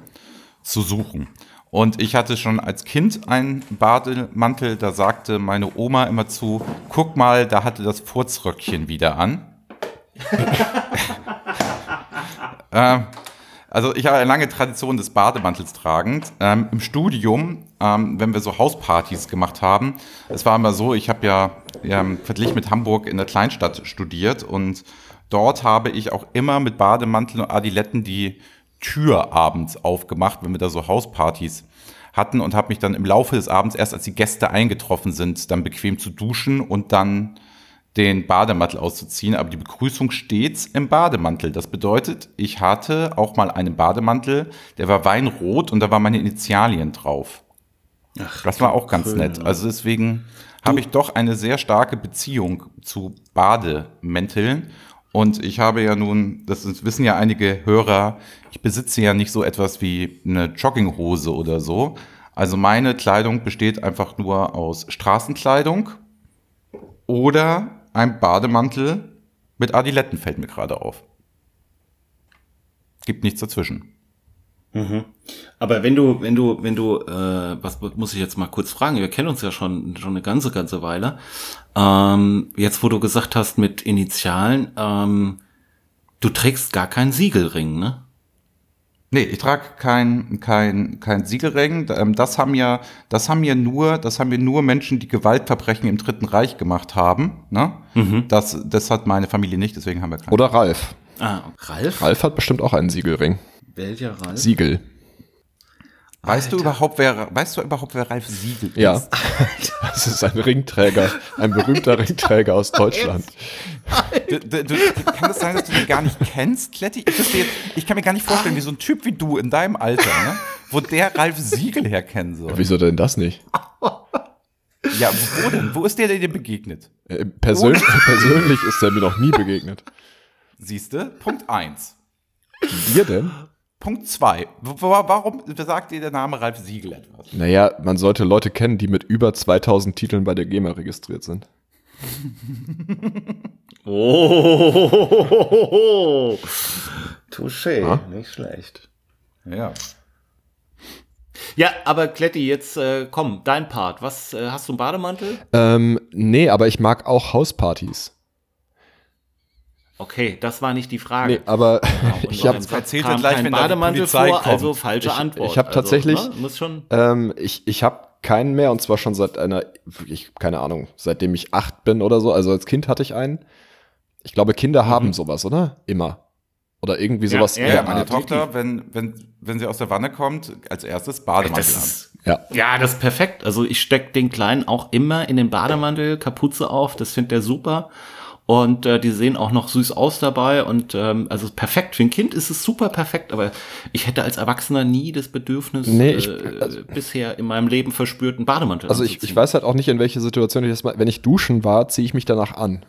[SPEAKER 3] zu suchen. Und ich hatte schon als Kind einen Bademantel, da sagte meine Oma immer zu, guck mal, da hatte das Furzröckchen wieder an. <laughs> ähm, also ich habe eine lange Tradition des Bademantels tragend. Ähm, Im Studium, ähm, wenn wir so Hauspartys gemacht haben, es war immer so, ich habe ja ähm, verglichen mit Hamburg in der Kleinstadt studiert und dort habe ich auch immer mit Bademantel und Adiletten die Tür abends aufgemacht, wenn wir da so Hauspartys hatten und habe mich dann im Laufe des Abends, erst als die Gäste eingetroffen sind, dann bequem zu duschen und dann den Bademantel auszuziehen, aber die Begrüßung stets im Bademantel. Das bedeutet, ich hatte auch mal einen Bademantel, der war weinrot und da waren meine Initialien drauf. Ach, das war auch ganz schön, nett. Also deswegen habe ich doch eine sehr starke Beziehung zu Bademänteln. Und ich habe ja nun, das wissen ja einige Hörer, ich besitze ja nicht so etwas wie eine Jogginghose oder so. Also meine Kleidung besteht einfach nur aus Straßenkleidung oder ein Bademantel mit Adiletten fällt mir gerade auf. Gibt nichts dazwischen.
[SPEAKER 1] Mhm. Aber wenn du, wenn du, wenn du, äh, was muss ich jetzt mal kurz fragen? Wir kennen uns ja schon schon eine ganze, ganze Weile. Ähm, jetzt, wo du gesagt hast mit Initialen, ähm, du trägst gar keinen Siegelring, ne?
[SPEAKER 3] Nee, ich trage kein, kein, kein Siegelring. Ähm, das haben ja, das haben ja nur, das haben ja nur Menschen, die Gewaltverbrechen im Dritten Reich gemacht haben. Ne? Mhm. Das, das hat meine Familie nicht, deswegen haben wir keinen.
[SPEAKER 4] Oder Ralf.
[SPEAKER 1] Ah, Ralf?
[SPEAKER 4] Ralf hat bestimmt auch einen Siegelring.
[SPEAKER 1] Welcher Ralf?
[SPEAKER 4] Siegel.
[SPEAKER 3] Weißt Alter. du überhaupt, wer, weißt du überhaupt, wer Ralf Siegel ist?
[SPEAKER 4] Ja. Das ist ein Ringträger, ein berühmter Ringträger aus Deutschland.
[SPEAKER 3] Du, du, du, kann es sein, dass du den gar nicht kennst, Kletti? Ich, jetzt, ich, kann mir gar nicht vorstellen, wie so ein Typ wie du in deinem Alter, ne, wo der Ralf Siegel herkennen soll.
[SPEAKER 4] Wieso denn das nicht?
[SPEAKER 3] Ja, wo denn? Wo ist der dir begegnet?
[SPEAKER 4] Äh, persönlich, persönlich ist er mir noch nie begegnet.
[SPEAKER 3] Siehste? Punkt eins.
[SPEAKER 4] Wir denn?
[SPEAKER 3] Punkt zwei. Warum sagt dir der Name Ralf Siegel etwas?
[SPEAKER 4] Naja, man sollte Leute kennen, die mit über 2000 Titeln bei der GEMA registriert sind. <laughs>
[SPEAKER 1] oh, touché, ah? nicht schlecht.
[SPEAKER 3] Ja.
[SPEAKER 1] Ja, aber Kletti, jetzt äh, komm, dein Part. Was äh, hast du einen Bademantel?
[SPEAKER 4] Ähm, nee, aber ich mag auch Hauspartys.
[SPEAKER 1] Okay, das war nicht die Frage. Nee,
[SPEAKER 4] aber genau, <laughs> ich habe
[SPEAKER 3] erzählt kam gleich, wenn
[SPEAKER 1] Bademantel vor, kommt. also falsche Antwort.
[SPEAKER 4] Ich, ich habe
[SPEAKER 1] also,
[SPEAKER 4] tatsächlich,
[SPEAKER 1] ne, muss schon
[SPEAKER 4] ähm, ich, ich habe keinen mehr und zwar schon seit einer, ich keine Ahnung, seitdem ich acht bin oder so. Also als Kind hatte ich einen. Ich glaube, Kinder mhm. haben sowas, oder? Immer. Oder irgendwie sowas.
[SPEAKER 3] Ja, ja meine Tochter, wenn, wenn, wenn sie aus der Wanne kommt, als erstes Bademantel
[SPEAKER 1] ist, an. Ja. ja, das ist perfekt. Also ich steck den Kleinen auch immer in den Bademantel, Kapuze auf, das findet er super. Und äh, die sehen auch noch süß aus dabei. Und ähm, also perfekt. Für ein Kind ist es super perfekt, aber ich hätte als Erwachsener nie das Bedürfnis
[SPEAKER 4] nee, ich,
[SPEAKER 1] äh, also, bisher in meinem Leben verspürt, einen Bademantel
[SPEAKER 4] Also ich, ich weiß halt auch nicht, in welche Situation ich das mal. Wenn ich duschen war, ziehe ich mich danach an.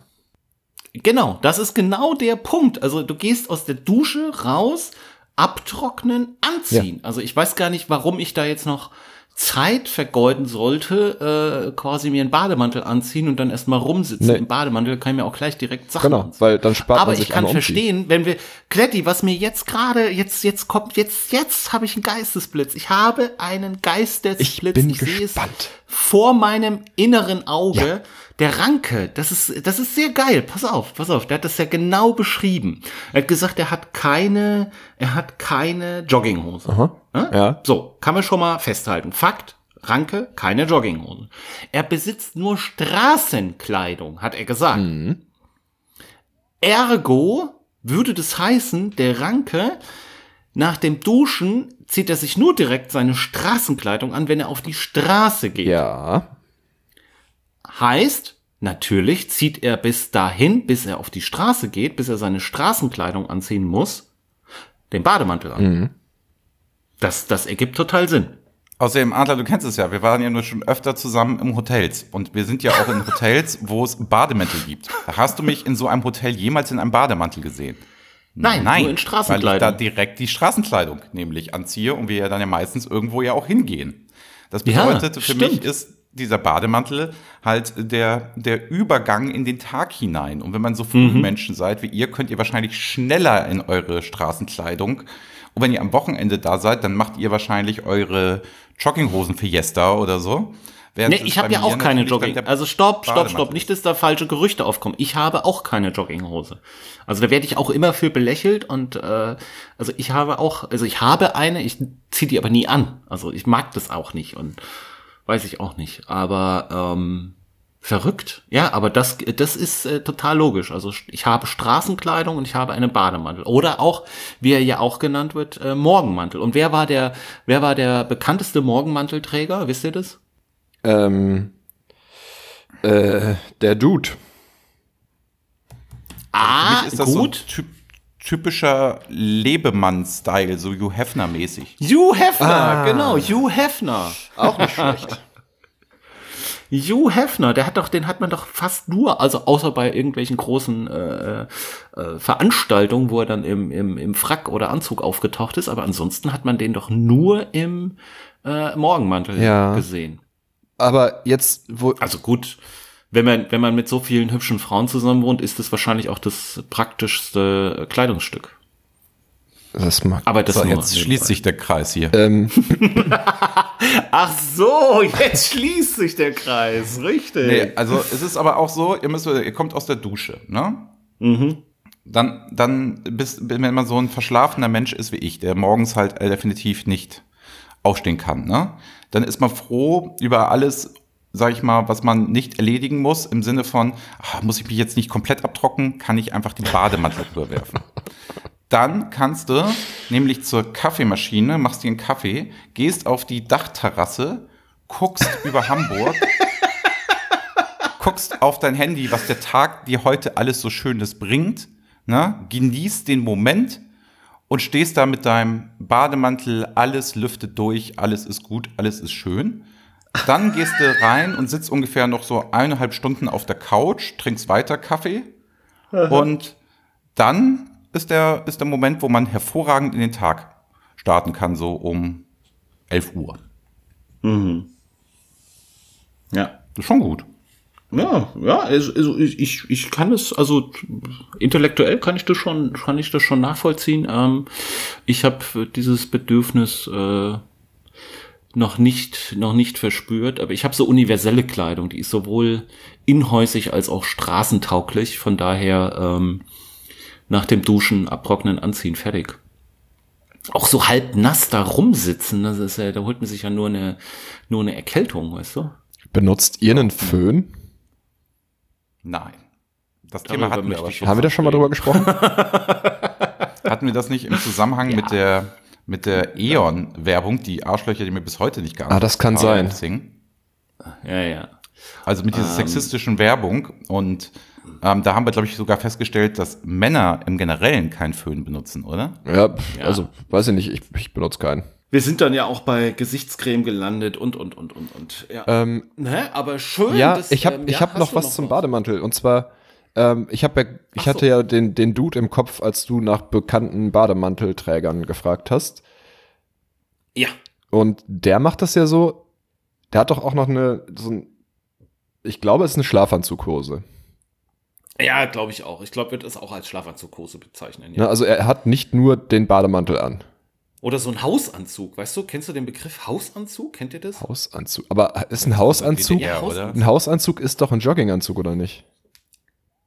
[SPEAKER 1] Genau, das ist genau der Punkt. Also du gehst aus der Dusche raus, abtrocknen, anziehen. Ja. Also ich weiß gar nicht, warum ich da jetzt noch Zeit vergeuden sollte, äh, quasi mir einen Bademantel anziehen und dann erstmal rumsitzen nee. im Bademantel, kann ich mir auch gleich direkt Sachen
[SPEAKER 4] Genau, anziehen. weil dann spart
[SPEAKER 1] Aber
[SPEAKER 4] man sich
[SPEAKER 1] ich kann verstehen, wenn wir, Kletti, was mir jetzt gerade, jetzt, jetzt kommt, jetzt, jetzt habe ich einen Geistesblitz. Ich habe einen Geistesblitz.
[SPEAKER 4] Ich bin ich gespannt.
[SPEAKER 1] vor meinem inneren Auge. Ja der Ranke, das ist, das ist sehr geil. Pass auf, pass auf. Der hat das ja genau beschrieben. Er hat gesagt, er hat keine, er hat keine Jogginghose.
[SPEAKER 4] Aha, ja? ja.
[SPEAKER 1] So, kann man schon mal festhalten. Fakt, Ranke, keine Jogginghose. Er besitzt nur Straßenkleidung, hat er gesagt. Mhm. Ergo würde das heißen, der Ranke nach dem Duschen zieht er sich nur direkt seine Straßenkleidung an, wenn er auf die Straße geht.
[SPEAKER 4] Ja.
[SPEAKER 1] Heißt, natürlich zieht er bis dahin, bis er auf die Straße geht, bis er seine Straßenkleidung anziehen muss, den Bademantel an. Mhm. Das, das ergibt total Sinn.
[SPEAKER 3] Außerdem, Adler, du kennst es ja, wir waren ja nur schon öfter zusammen im Hotels. Und wir sind ja auch in Hotels, wo es Bademäntel gibt. Hast du mich in so einem Hotel jemals in einem Bademantel gesehen?
[SPEAKER 1] Nein, Nein nur in Straßenkleidung. Weil ich
[SPEAKER 3] da direkt die Straßenkleidung nämlich anziehe und wir ja dann ja meistens irgendwo ja auch hingehen. Das bedeutet, ja, für stimmt. mich ist dieser Bademantel halt der, der Übergang in den Tag hinein. Und wenn man so früh mhm. Menschen seid wie ihr, könnt ihr wahrscheinlich schneller in eure Straßenkleidung. Und wenn ihr am Wochenende da seid, dann macht ihr wahrscheinlich eure Jogginghosen Fiesta oder so.
[SPEAKER 1] Während nee, ich habe ja auch keine Jogging. Also stopp, stopp, stopp. Nicht, dass da falsche Gerüchte aufkommen. Ich habe auch keine Jogginghose. Also da werde ich auch immer für belächelt und äh, also ich habe auch, also ich habe eine, ich ziehe die aber nie an. Also ich mag das auch nicht und weiß ich auch nicht. Aber ähm, verrückt. Ja, aber das, das ist äh, total logisch. Also ich habe Straßenkleidung und ich habe einen Bademantel. Oder auch, wie er ja auch genannt wird, äh, Morgenmantel. Und wer war der, wer war der bekannteste Morgenmantelträger? Wisst ihr das?
[SPEAKER 4] Ähm, äh, der Dude.
[SPEAKER 1] Ah, ist das gut.
[SPEAKER 3] So typischer Lebemann-Style, so Hugh Hefner-mäßig.
[SPEAKER 1] Hugh Hefner, ah. genau, Hugh Hefner. Auch nicht schlecht. Hugh Hefner, der hat doch, den hat man doch fast nur, also außer bei irgendwelchen großen äh, äh, Veranstaltungen, wo er dann im, im, im Frack oder Anzug aufgetaucht ist, aber ansonsten hat man den doch nur im äh, Morgenmantel ja. gesehen.
[SPEAKER 4] Aber jetzt, wo.
[SPEAKER 1] Also gut, wenn man, wenn man mit so vielen hübschen Frauen zusammen wohnt, ist das wahrscheinlich auch das praktischste Kleidungsstück.
[SPEAKER 4] Das mag
[SPEAKER 3] Aber das so, jetzt schließt sich der Kreis hier.
[SPEAKER 4] Ähm. <laughs>
[SPEAKER 1] Ach so, jetzt schließt sich der Kreis, richtig.
[SPEAKER 3] Nee, also es ist aber auch so, ihr müsst, ihr kommt aus der Dusche, ne? Mhm. Dann, dann bist, wenn man so ein verschlafener Mensch ist wie ich, der morgens halt definitiv nicht aufstehen kann, ne? Dann ist man froh über alles sag ich mal, was man nicht erledigen muss, im Sinne von, ach, muss ich mich jetzt nicht komplett abtrocknen, kann ich einfach den Bademantel überwerfen. Dann kannst du nämlich zur Kaffeemaschine, machst dir einen Kaffee, gehst auf die Dachterrasse, guckst über Hamburg, guckst auf dein Handy, was der Tag dir heute alles so Schönes bringt, ne? genießt den Moment und stehst da mit deinem Bademantel, alles lüftet durch, alles ist gut, alles ist schön. Dann gehst du rein und sitzt ungefähr noch so eineinhalb Stunden auf der Couch, trinkst weiter Kaffee und dann ist der, ist der Moment, wo man hervorragend in den Tag starten kann, so um 11 Uhr.
[SPEAKER 1] Mhm. Ja.
[SPEAKER 3] Das ist schon gut.
[SPEAKER 1] Ja, ja, also, also ich, ich kann es, also intellektuell kann ich das schon, kann ich das schon nachvollziehen. Ähm, ich habe dieses Bedürfnis äh, noch nicht, noch nicht verspürt, aber ich habe so universelle Kleidung, die ist sowohl inhäusig als auch straßentauglich. Von daher ähm, nach dem Duschen abtrocknen, anziehen, fertig. Auch so halb nass da rumsitzen, das ist ja, da holt man sich ja nur eine, nur eine Erkältung, weißt du?
[SPEAKER 4] Benutzt ihr einen Föhn?
[SPEAKER 3] Nein. Das Darüber Thema hatten wir aber
[SPEAKER 4] schon. Haben wir da schon mal drüber gesprochen? <laughs> <laughs>
[SPEAKER 3] hatten wir das nicht im Zusammenhang ja. mit der, mit der E.ON-Werbung, die Arschlöcher, die mir bis heute nicht
[SPEAKER 4] geantwortet Ah, das kann sein.
[SPEAKER 3] Singen.
[SPEAKER 1] Ja, ja.
[SPEAKER 3] Also mit dieser. Ähm. sexistischen Werbung und ähm, da haben wir, glaube ich, sogar festgestellt, dass Männer im Generellen keinen Föhn benutzen, oder?
[SPEAKER 4] Ja, ja. also weiß ich nicht, ich, ich benutze keinen.
[SPEAKER 1] Wir sind dann ja auch bei Gesichtscreme gelandet und, und, und, und, und. Ja.
[SPEAKER 4] Ähm,
[SPEAKER 1] ne? Aber schön.
[SPEAKER 4] Ja, dass, ich habe ähm, ja, hab noch was noch zum was? Bademantel. Und zwar, ähm, ich, hab ja, ich so. hatte ja den, den Dude im Kopf, als du nach bekannten Bademantelträgern gefragt hast.
[SPEAKER 1] Ja.
[SPEAKER 4] Und der macht das ja so, der hat doch auch noch eine, so ein, ich glaube, es ist eine Schlafanzughose.
[SPEAKER 1] Ja, glaube ich auch. Ich glaube, wird es auch als Schlafanzughose bezeichnen.
[SPEAKER 4] Ja. Na, also er hat nicht nur den Bademantel an.
[SPEAKER 1] Oder so ein Hausanzug, weißt du? Kennst du den Begriff Hausanzug? Kennt ihr das?
[SPEAKER 4] Hausanzug. Aber ist ein Hausanzug? Ja, oder? Ein Hausanzug ist doch ein Jogginganzug, oder nicht?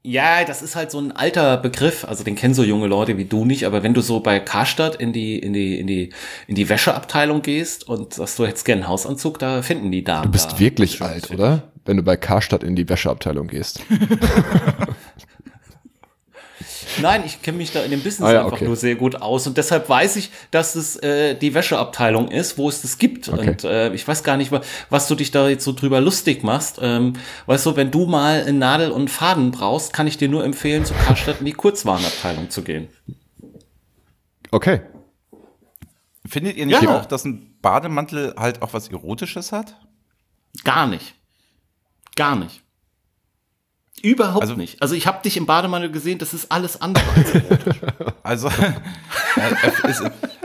[SPEAKER 1] Ja, das ist halt so ein alter Begriff. Also den kennen so junge Leute wie du nicht. Aber wenn du so bei Karstadt in die in die in die in die Wäscheabteilung gehst und sagst du hättest gerne einen Hausanzug, da finden die Damen.
[SPEAKER 4] Du bist
[SPEAKER 1] da
[SPEAKER 4] wirklich alt, oder? Wenn du bei Karstadt in die Wäscheabteilung gehst. <laughs>
[SPEAKER 1] Nein, ich kenne mich da in dem Business ah, ja, einfach okay. nur sehr gut aus und deshalb weiß ich, dass es äh, die Wäscheabteilung ist, wo es das gibt. Okay. Und äh, ich weiß gar nicht, was du dich da jetzt so drüber lustig machst. Ähm, weißt du, wenn du mal eine Nadel und Faden brauchst, kann ich dir nur empfehlen, zu Karstadt in die Kurzwarenabteilung zu gehen.
[SPEAKER 4] Okay.
[SPEAKER 3] Findet ihr nicht ja. auch, dass ein Bademantel halt auch was Erotisches hat?
[SPEAKER 1] Gar nicht. Gar nicht. Überhaupt also, nicht. Also ich habe dich im Bademantel gesehen, das ist alles andere als erotisch. <laughs>
[SPEAKER 3] Also, äh, ist,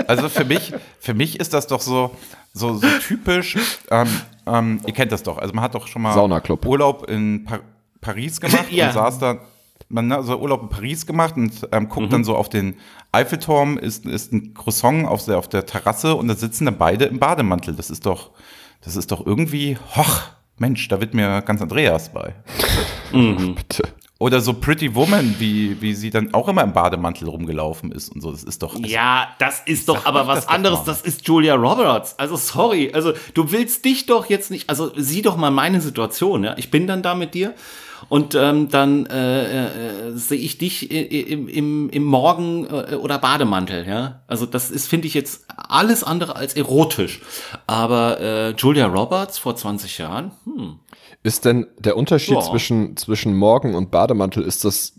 [SPEAKER 3] also für mich, für mich ist das doch so, so, so typisch. Ähm, ähm, ihr kennt das doch. Also man hat doch schon mal
[SPEAKER 4] Saunaclub.
[SPEAKER 3] Urlaub in pa Paris gemacht <laughs> ja. und saß da. Man hat also Urlaub in Paris gemacht und ähm, guckt mhm. dann so auf den Eiffelturm, ist, ist ein Croissant auf der, auf der Terrasse und da sitzen dann beide im Bademantel. Das ist doch, das ist doch irgendwie, hoch, Mensch, da wird mir ganz Andreas bei. Mhm. <laughs> Bitte. Oder so Pretty Woman, wie, wie sie dann auch immer im Bademantel rumgelaufen ist und so. Das ist doch. Also,
[SPEAKER 1] ja, das ist doch aber was das anderes. Das ist Julia Roberts. Also sorry. Also du willst dich doch jetzt nicht. Also sieh doch mal meine Situation. Ja? Ich bin dann da mit dir und ähm, dann äh, äh, sehe ich dich im, im, im Morgen- äh, oder Bademantel, ja. Also das ist, finde ich jetzt alles andere als erotisch. Aber äh, Julia Roberts vor 20 Jahren, hm.
[SPEAKER 4] Ist denn der Unterschied ja. zwischen, zwischen Morgen und Bademantel, ist das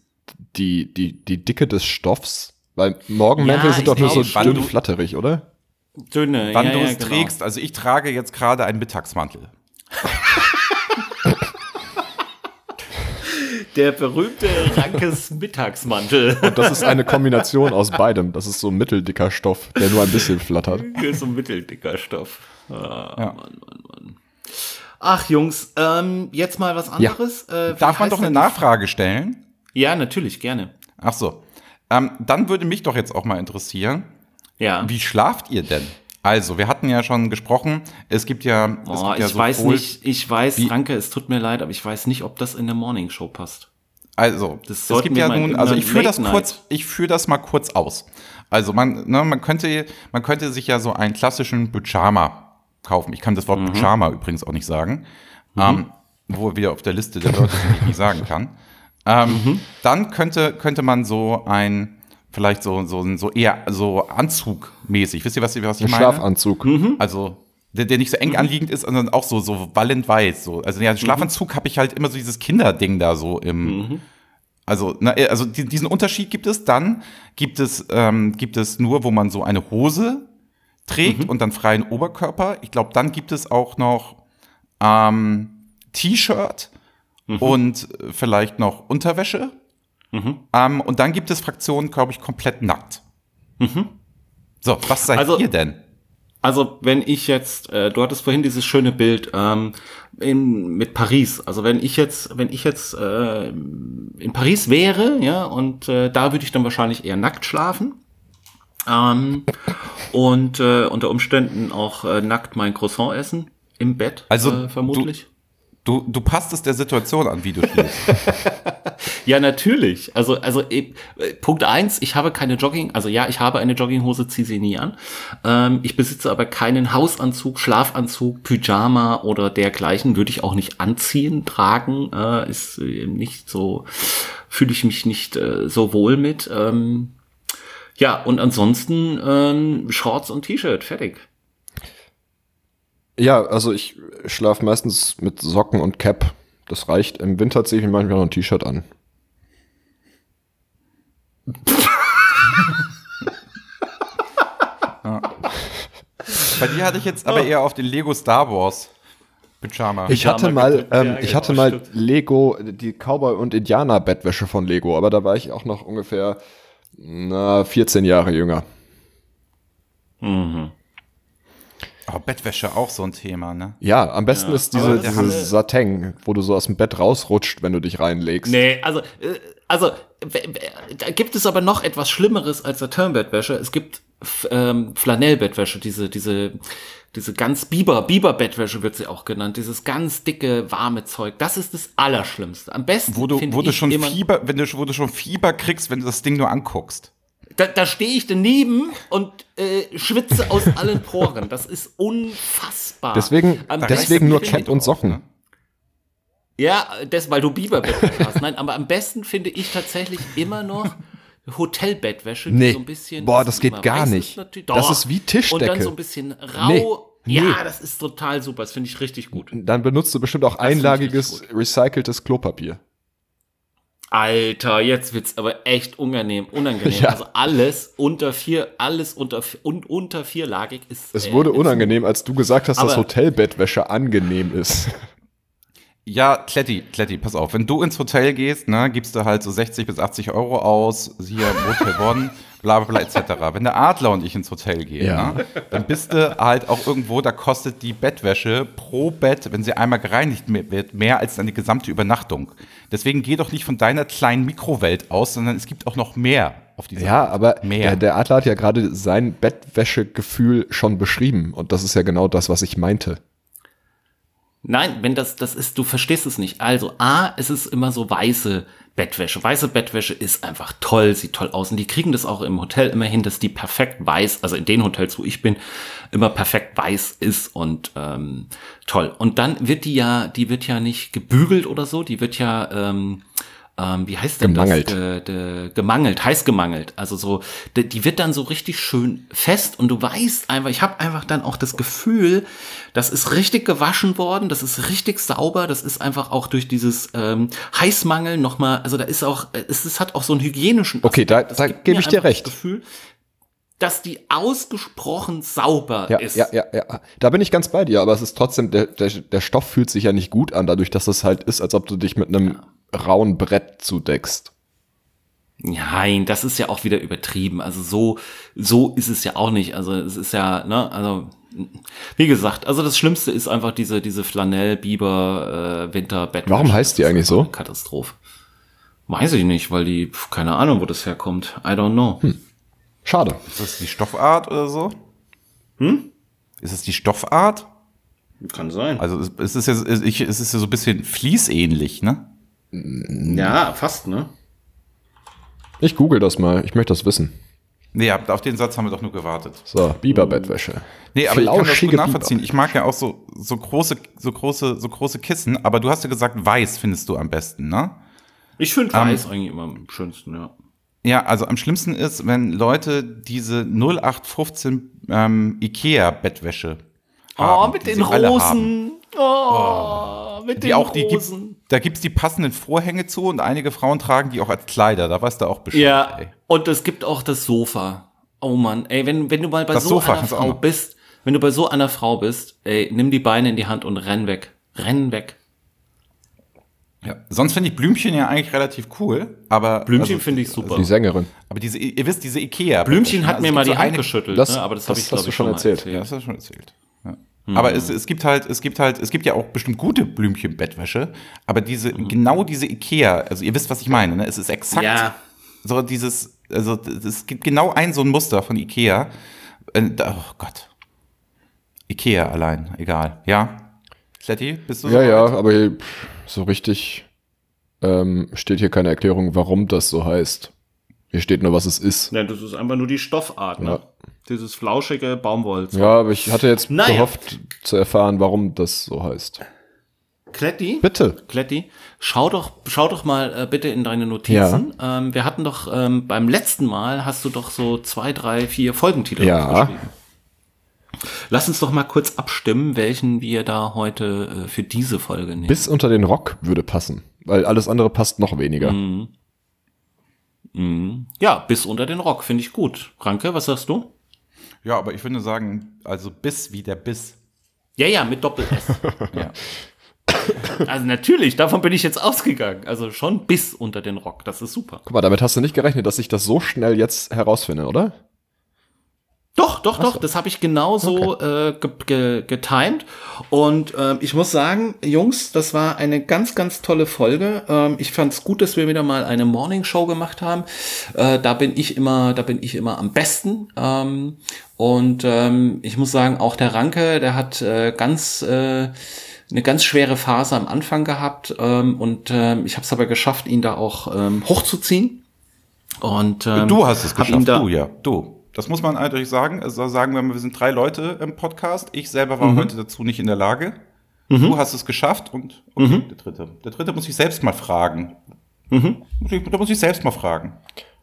[SPEAKER 4] die, die, die Dicke des Stoffs? Weil Morgenmäntel ja, sind doch nur so dünn flatterig, oder?
[SPEAKER 3] Dünne, Wann ja, du es genau. trägst, also ich trage jetzt gerade einen Mittagsmantel. <laughs>
[SPEAKER 1] Der berühmte Rankes Mittagsmantel.
[SPEAKER 4] Und das ist eine Kombination aus beidem. Das ist so ein mitteldicker Stoff, der nur ein bisschen flattert. <laughs>
[SPEAKER 1] so ein mitteldicker Stoff. Ah, ja. Mann, Mann, Mann. Ach Jungs, ähm, jetzt mal was anderes.
[SPEAKER 3] Ja. Äh, Darf man doch eine Nachfrage stellen?
[SPEAKER 1] Ja, natürlich, gerne.
[SPEAKER 3] Ach so. Ähm, dann würde mich doch jetzt auch mal interessieren. Ja. Wie schlaft ihr denn? Also, wir hatten ja schon gesprochen, es gibt ja.
[SPEAKER 1] Oh,
[SPEAKER 3] es gibt
[SPEAKER 1] ich so weiß nicht, ich weiß, danke, es tut mir leid, aber ich weiß nicht, ob das in der Morning Show passt.
[SPEAKER 3] Also, das es gibt ja nun, also ich führe das kurz, ich führe das mal kurz aus. Also man, ne, man könnte, man könnte sich ja so einen klassischen Pyjama kaufen. Ich kann das Wort mhm. Pyjama übrigens auch nicht sagen, mhm. ähm, wo wir auf der Liste der Leute die ich nicht sagen kann. Ähm, mhm. Dann könnte, könnte man so ein, vielleicht so, so, so eher so Anzugmäßig. Wisst ihr, was, was ich ein
[SPEAKER 4] meine? Schlafanzug.
[SPEAKER 3] Mhm. Also, der, der nicht so eng mhm. anliegend ist, sondern auch so, so wallend weiß. So. Also, ja, mhm. Schlafanzug habe ich halt immer so dieses Kinderding da so im. Also, na, also diesen Unterschied gibt es. Dann gibt es, ähm, gibt es nur, wo man so eine Hose trägt mhm. und dann freien Oberkörper. Ich glaube, dann gibt es auch noch ähm, T-Shirt mhm. und vielleicht noch Unterwäsche. Mhm. Ähm, und dann gibt es Fraktionen, glaube ich, komplett nackt. Mhm. So, was seid also, ihr denn?
[SPEAKER 1] Also, wenn ich jetzt, äh, du hattest vorhin dieses schöne Bild, ähm, in, mit Paris. Also wenn ich jetzt, wenn ich jetzt äh, in Paris wäre, ja, und äh, da würde ich dann wahrscheinlich eher nackt schlafen. Ähm, und äh, unter Umständen auch äh, nackt mein Croissant essen im Bett.
[SPEAKER 3] Also äh, vermutlich. Du, du, du passt es der Situation an, wie du schläfst. <laughs>
[SPEAKER 1] ja, natürlich. Also, also äh, Punkt eins, ich habe keine Jogging, also ja, ich habe eine Jogginghose, ziehe sie nie an. Ähm, ich besitze aber keinen Hausanzug, Schlafanzug, Pyjama oder dergleichen. Würde ich auch nicht anziehen, tragen. Äh, ist äh, nicht so, fühle ich mich nicht äh, so wohl mit. Ähm, ja, und ansonsten ähm, Shorts und T-Shirt, fertig.
[SPEAKER 4] Ja, also ich schlafe meistens mit Socken und Cap. Das reicht. Im Winter ziehe ich mir manchmal noch ein T-Shirt an.
[SPEAKER 3] Bei dir hatte ich jetzt aber eher auf den Lego Star Wars Pyjama.
[SPEAKER 4] Ich hatte mal, ähm, ich hatte mal Lego, die Cowboy und Indianer Bettwäsche von Lego, aber da war ich auch noch ungefähr na, 14 Jahre jünger.
[SPEAKER 3] Mhm. Oh, Bettwäsche auch so ein Thema, ne?
[SPEAKER 4] Ja, am besten ja. ist diese, diese Satin, wo du so aus dem Bett rausrutscht, wenn du dich reinlegst.
[SPEAKER 1] Nee, also, äh, also da gibt es aber noch etwas Schlimmeres als Satin-Bettwäsche. Es gibt ähm, Flanellbettwäsche, diese, diese, diese ganz Biber, Biber-Bettwäsche wird sie auch genannt, dieses ganz dicke, warme Zeug. Das ist das Allerschlimmste. Am besten.
[SPEAKER 3] Wo du, wo du schon Fieber, wenn du, wo du schon Fieber kriegst, wenn du das Ding nur anguckst.
[SPEAKER 1] Da, da stehe ich daneben und äh, schwitze aus <laughs> allen Poren. Das ist unfassbar.
[SPEAKER 4] Deswegen, deswegen nur Cap und Socken. Ne?
[SPEAKER 1] Ja, das, weil du Biberbettwäsche <laughs> hast. Nein, aber am besten finde ich tatsächlich immer noch Hotelbettwäsche.
[SPEAKER 4] Nee. So ein bisschen, Boah, das geht gar nicht. Das ist wie Tischdecke. Und dann
[SPEAKER 1] so ein bisschen rau. Nee. Ja, nee. das ist total super. Das finde ich richtig gut.
[SPEAKER 4] Dann benutzt du bestimmt auch das einlagiges, recyceltes Klopapier.
[SPEAKER 1] Alter, jetzt wird's aber echt unangenehm, unangenehm. Ja. Also alles unter vier, alles unter und unter vierlagig ist.
[SPEAKER 4] Es wurde äh, unangenehm, als du gesagt hast, dass Hotelbettwäsche angenehm ist.
[SPEAKER 3] Ja, Kletti, Kletti, pass auf. Wenn du ins Hotel gehst, ne, gibst du halt so 60 bis 80 Euro aus, hier Hotel Bonn, bla bla bla etc. Wenn der Adler und ich ins Hotel gehen, ja. ne, dann bist du halt auch irgendwo, da kostet die Bettwäsche pro Bett, wenn sie einmal gereinigt wird, mehr als deine gesamte Übernachtung. Deswegen geh doch nicht von deiner kleinen Mikrowelt aus, sondern es gibt auch noch mehr auf dieser
[SPEAKER 4] Ja, aber mehr. Der, der Adler hat ja gerade sein Bettwäschegefühl schon beschrieben und das ist ja genau das, was ich meinte.
[SPEAKER 1] Nein, wenn das, das ist, du verstehst es nicht. Also, A, es ist immer so weiße Bettwäsche. Weiße Bettwäsche ist einfach toll, sieht toll aus. Und die kriegen das auch im Hotel immer hin, dass die perfekt weiß, also in den Hotels, wo ich bin, immer perfekt weiß ist und ähm, toll. Und dann wird die ja, die wird ja nicht gebügelt oder so, die wird ja ähm, ähm, wie heißt denn
[SPEAKER 4] gemangelt.
[SPEAKER 1] das? Ge, de, gemangelt, heiß gemangelt. Also so, de, die wird dann so richtig schön fest und du weißt einfach, ich habe einfach dann auch das Gefühl, das ist richtig gewaschen worden, das ist richtig sauber, das ist einfach auch durch dieses ähm, Heißmangel nochmal, also da ist auch, es, es hat auch so einen hygienischen
[SPEAKER 4] Aspekt. Okay, da, da gebe ich dir recht.
[SPEAKER 1] Gefühl, dass die ausgesprochen sauber
[SPEAKER 4] ja,
[SPEAKER 1] ist.
[SPEAKER 4] Ja, ja, ja. Da bin ich ganz bei dir, aber es ist trotzdem, der, der, der Stoff fühlt sich ja nicht gut an, dadurch, dass es halt ist, als ob du dich mit einem ja rauen Brett zudeckst.
[SPEAKER 1] Nein, das ist ja auch wieder übertrieben. Also so, so ist es ja auch nicht. Also es ist ja, ne, also wie gesagt, also das Schlimmste ist einfach diese, diese Flanell, Biber, äh, Winter, Bett.
[SPEAKER 4] Warum heißt die eigentlich so?
[SPEAKER 1] Katastrophe. Weiß ich nicht, weil die, keine Ahnung, wo das herkommt. I don't know. Hm.
[SPEAKER 4] Schade.
[SPEAKER 3] Ist das die Stoffart oder so? Hm? Ist es die Stoffart?
[SPEAKER 1] Kann sein.
[SPEAKER 3] Also es ist ja, es ist ja so ein bisschen fließähnlich, ne?
[SPEAKER 1] Ja, fast, ne?
[SPEAKER 4] Ich google das mal. Ich möchte das wissen.
[SPEAKER 3] Nee, auf den Satz haben wir doch nur gewartet.
[SPEAKER 4] So, Biberbettwäsche.
[SPEAKER 3] Nee, aber Flauschige ich kann das gut nachvollziehen. Ich mag ja auch so, so große, so große, so große Kissen, aber du hast ja gesagt, weiß findest du am besten, ne?
[SPEAKER 1] Ich finde ähm, weiß um, eigentlich immer am schönsten, ja.
[SPEAKER 3] Ja, also am schlimmsten ist, wenn Leute diese 0815 ähm, Ikea-Bettwäsche
[SPEAKER 1] oh, haben. Oh, mit den Rosen. Oh. oh mit
[SPEAKER 3] die den auch, die Gibt, da gibt's die passenden Vorhänge zu und einige Frauen tragen die auch als Kleider. Da weißt du auch Bescheid.
[SPEAKER 1] Ja, ey. und es gibt auch das Sofa. Oh Mann, ey, wenn, wenn du mal bei das so Sofa einer Frau bist, wenn du bei so einer Frau bist, ey, nimm die Beine in die Hand und renn weg. Renn weg.
[SPEAKER 3] Ja, sonst finde ich Blümchen ja eigentlich relativ cool, aber
[SPEAKER 1] Blümchen also, finde ich super.
[SPEAKER 4] Die Sängerin.
[SPEAKER 3] Aber diese, ihr wisst, diese Ikea.
[SPEAKER 1] Blümchen hat also mir mal die Hand geschüttelt,
[SPEAKER 4] das, ne? aber das, das habe ich glaube ich schon erzählt. erzählt.
[SPEAKER 3] Ja, das hast du schon erzählt. Aber es, es gibt halt, es gibt halt, es gibt ja auch bestimmt gute Blümchen-Bettwäsche, aber diese, genau diese Ikea, also ihr wisst, was ich meine, ne? Es ist exakt
[SPEAKER 1] Ja.
[SPEAKER 3] so dieses, also es gibt genau ein so ein Muster von Ikea. Äh, da- Oh Gott. Ikea allein, egal. Ja. Kletti, bist du
[SPEAKER 4] Ja, ja,
[SPEAKER 3] soweit?
[SPEAKER 4] aber hier, pff, so richtig ähm, steht hier keine Erklärung, warum das so heißt. Hier steht nur, was es ist.
[SPEAKER 1] Ja, das ist einfach nur die Stoffart, ne?
[SPEAKER 4] Ja.
[SPEAKER 1] Dieses flauschige Baumwollz.
[SPEAKER 4] Ja, aber ich hatte jetzt
[SPEAKER 1] Naja.
[SPEAKER 4] gehofft zu erfahren, warum das so heißt.
[SPEAKER 1] Kletti?
[SPEAKER 4] Bitte.
[SPEAKER 1] Kletti, schau doch, schau doch mal äh, bitte in deine Notizen. Ähm, wir hatten doch ähm, beim letzten Mal hast du doch so zwei, drei, vier Folgentitel
[SPEAKER 4] Ja.
[SPEAKER 1] aufgeschrieben. Lass uns doch mal kurz abstimmen, welchen wir da heute äh, für diese Folge nehmen.
[SPEAKER 4] Bis unter den Rock würde passen, weil alles andere passt noch weniger.
[SPEAKER 1] Mhm. ja, bis unter den Rock, finde ich gut. Ranke, was sagst du?
[SPEAKER 3] Ja, aber ich würde sagen, also Biss wie der Biss.
[SPEAKER 1] Ja, ja, mit Doppel-S. <laughs>
[SPEAKER 3] Ja.
[SPEAKER 1] also natürlich, davon bin ich jetzt ausgegangen. Also schon bis unter den Rock, das ist super.
[SPEAKER 4] Guck mal, damit hast du nicht gerechnet, dass ich das so schnell jetzt herausfinde, oder?
[SPEAKER 1] Doch, doch, doch, das habe ich genauso äh, ge ge getimed. Und ähm, ich muss sagen, Jungs, das war eine ganz, ganz tolle Folge. Ähm, ich fand es gut, dass wir wieder mal eine Morning Show gemacht haben. Äh, da bin ich immer, da bin ich immer am besten. Ähm, und ähm, ich muss sagen, auch der Ranke, der hat äh, ganz äh, eine ganz schwere Phase am Anfang gehabt. Ähm, und ähm, ich habe es aber geschafft, ihn da auch ähm, hochzuziehen. Und ähm,
[SPEAKER 3] Du hast es geschafft,
[SPEAKER 1] da,
[SPEAKER 3] du, ja, du. Das muss man eindeutig sagen. Also sagen wir mal, wir sind drei Leute im Podcast. Ich selber
[SPEAKER 1] Mhm.
[SPEAKER 3] war heute dazu nicht in der Lage. Du hast es geschafft und okay,
[SPEAKER 1] Mhm.
[SPEAKER 3] der dritte. Der dritte muss ich selbst mal fragen. Muss ich, da muss ich selbst mal fragen.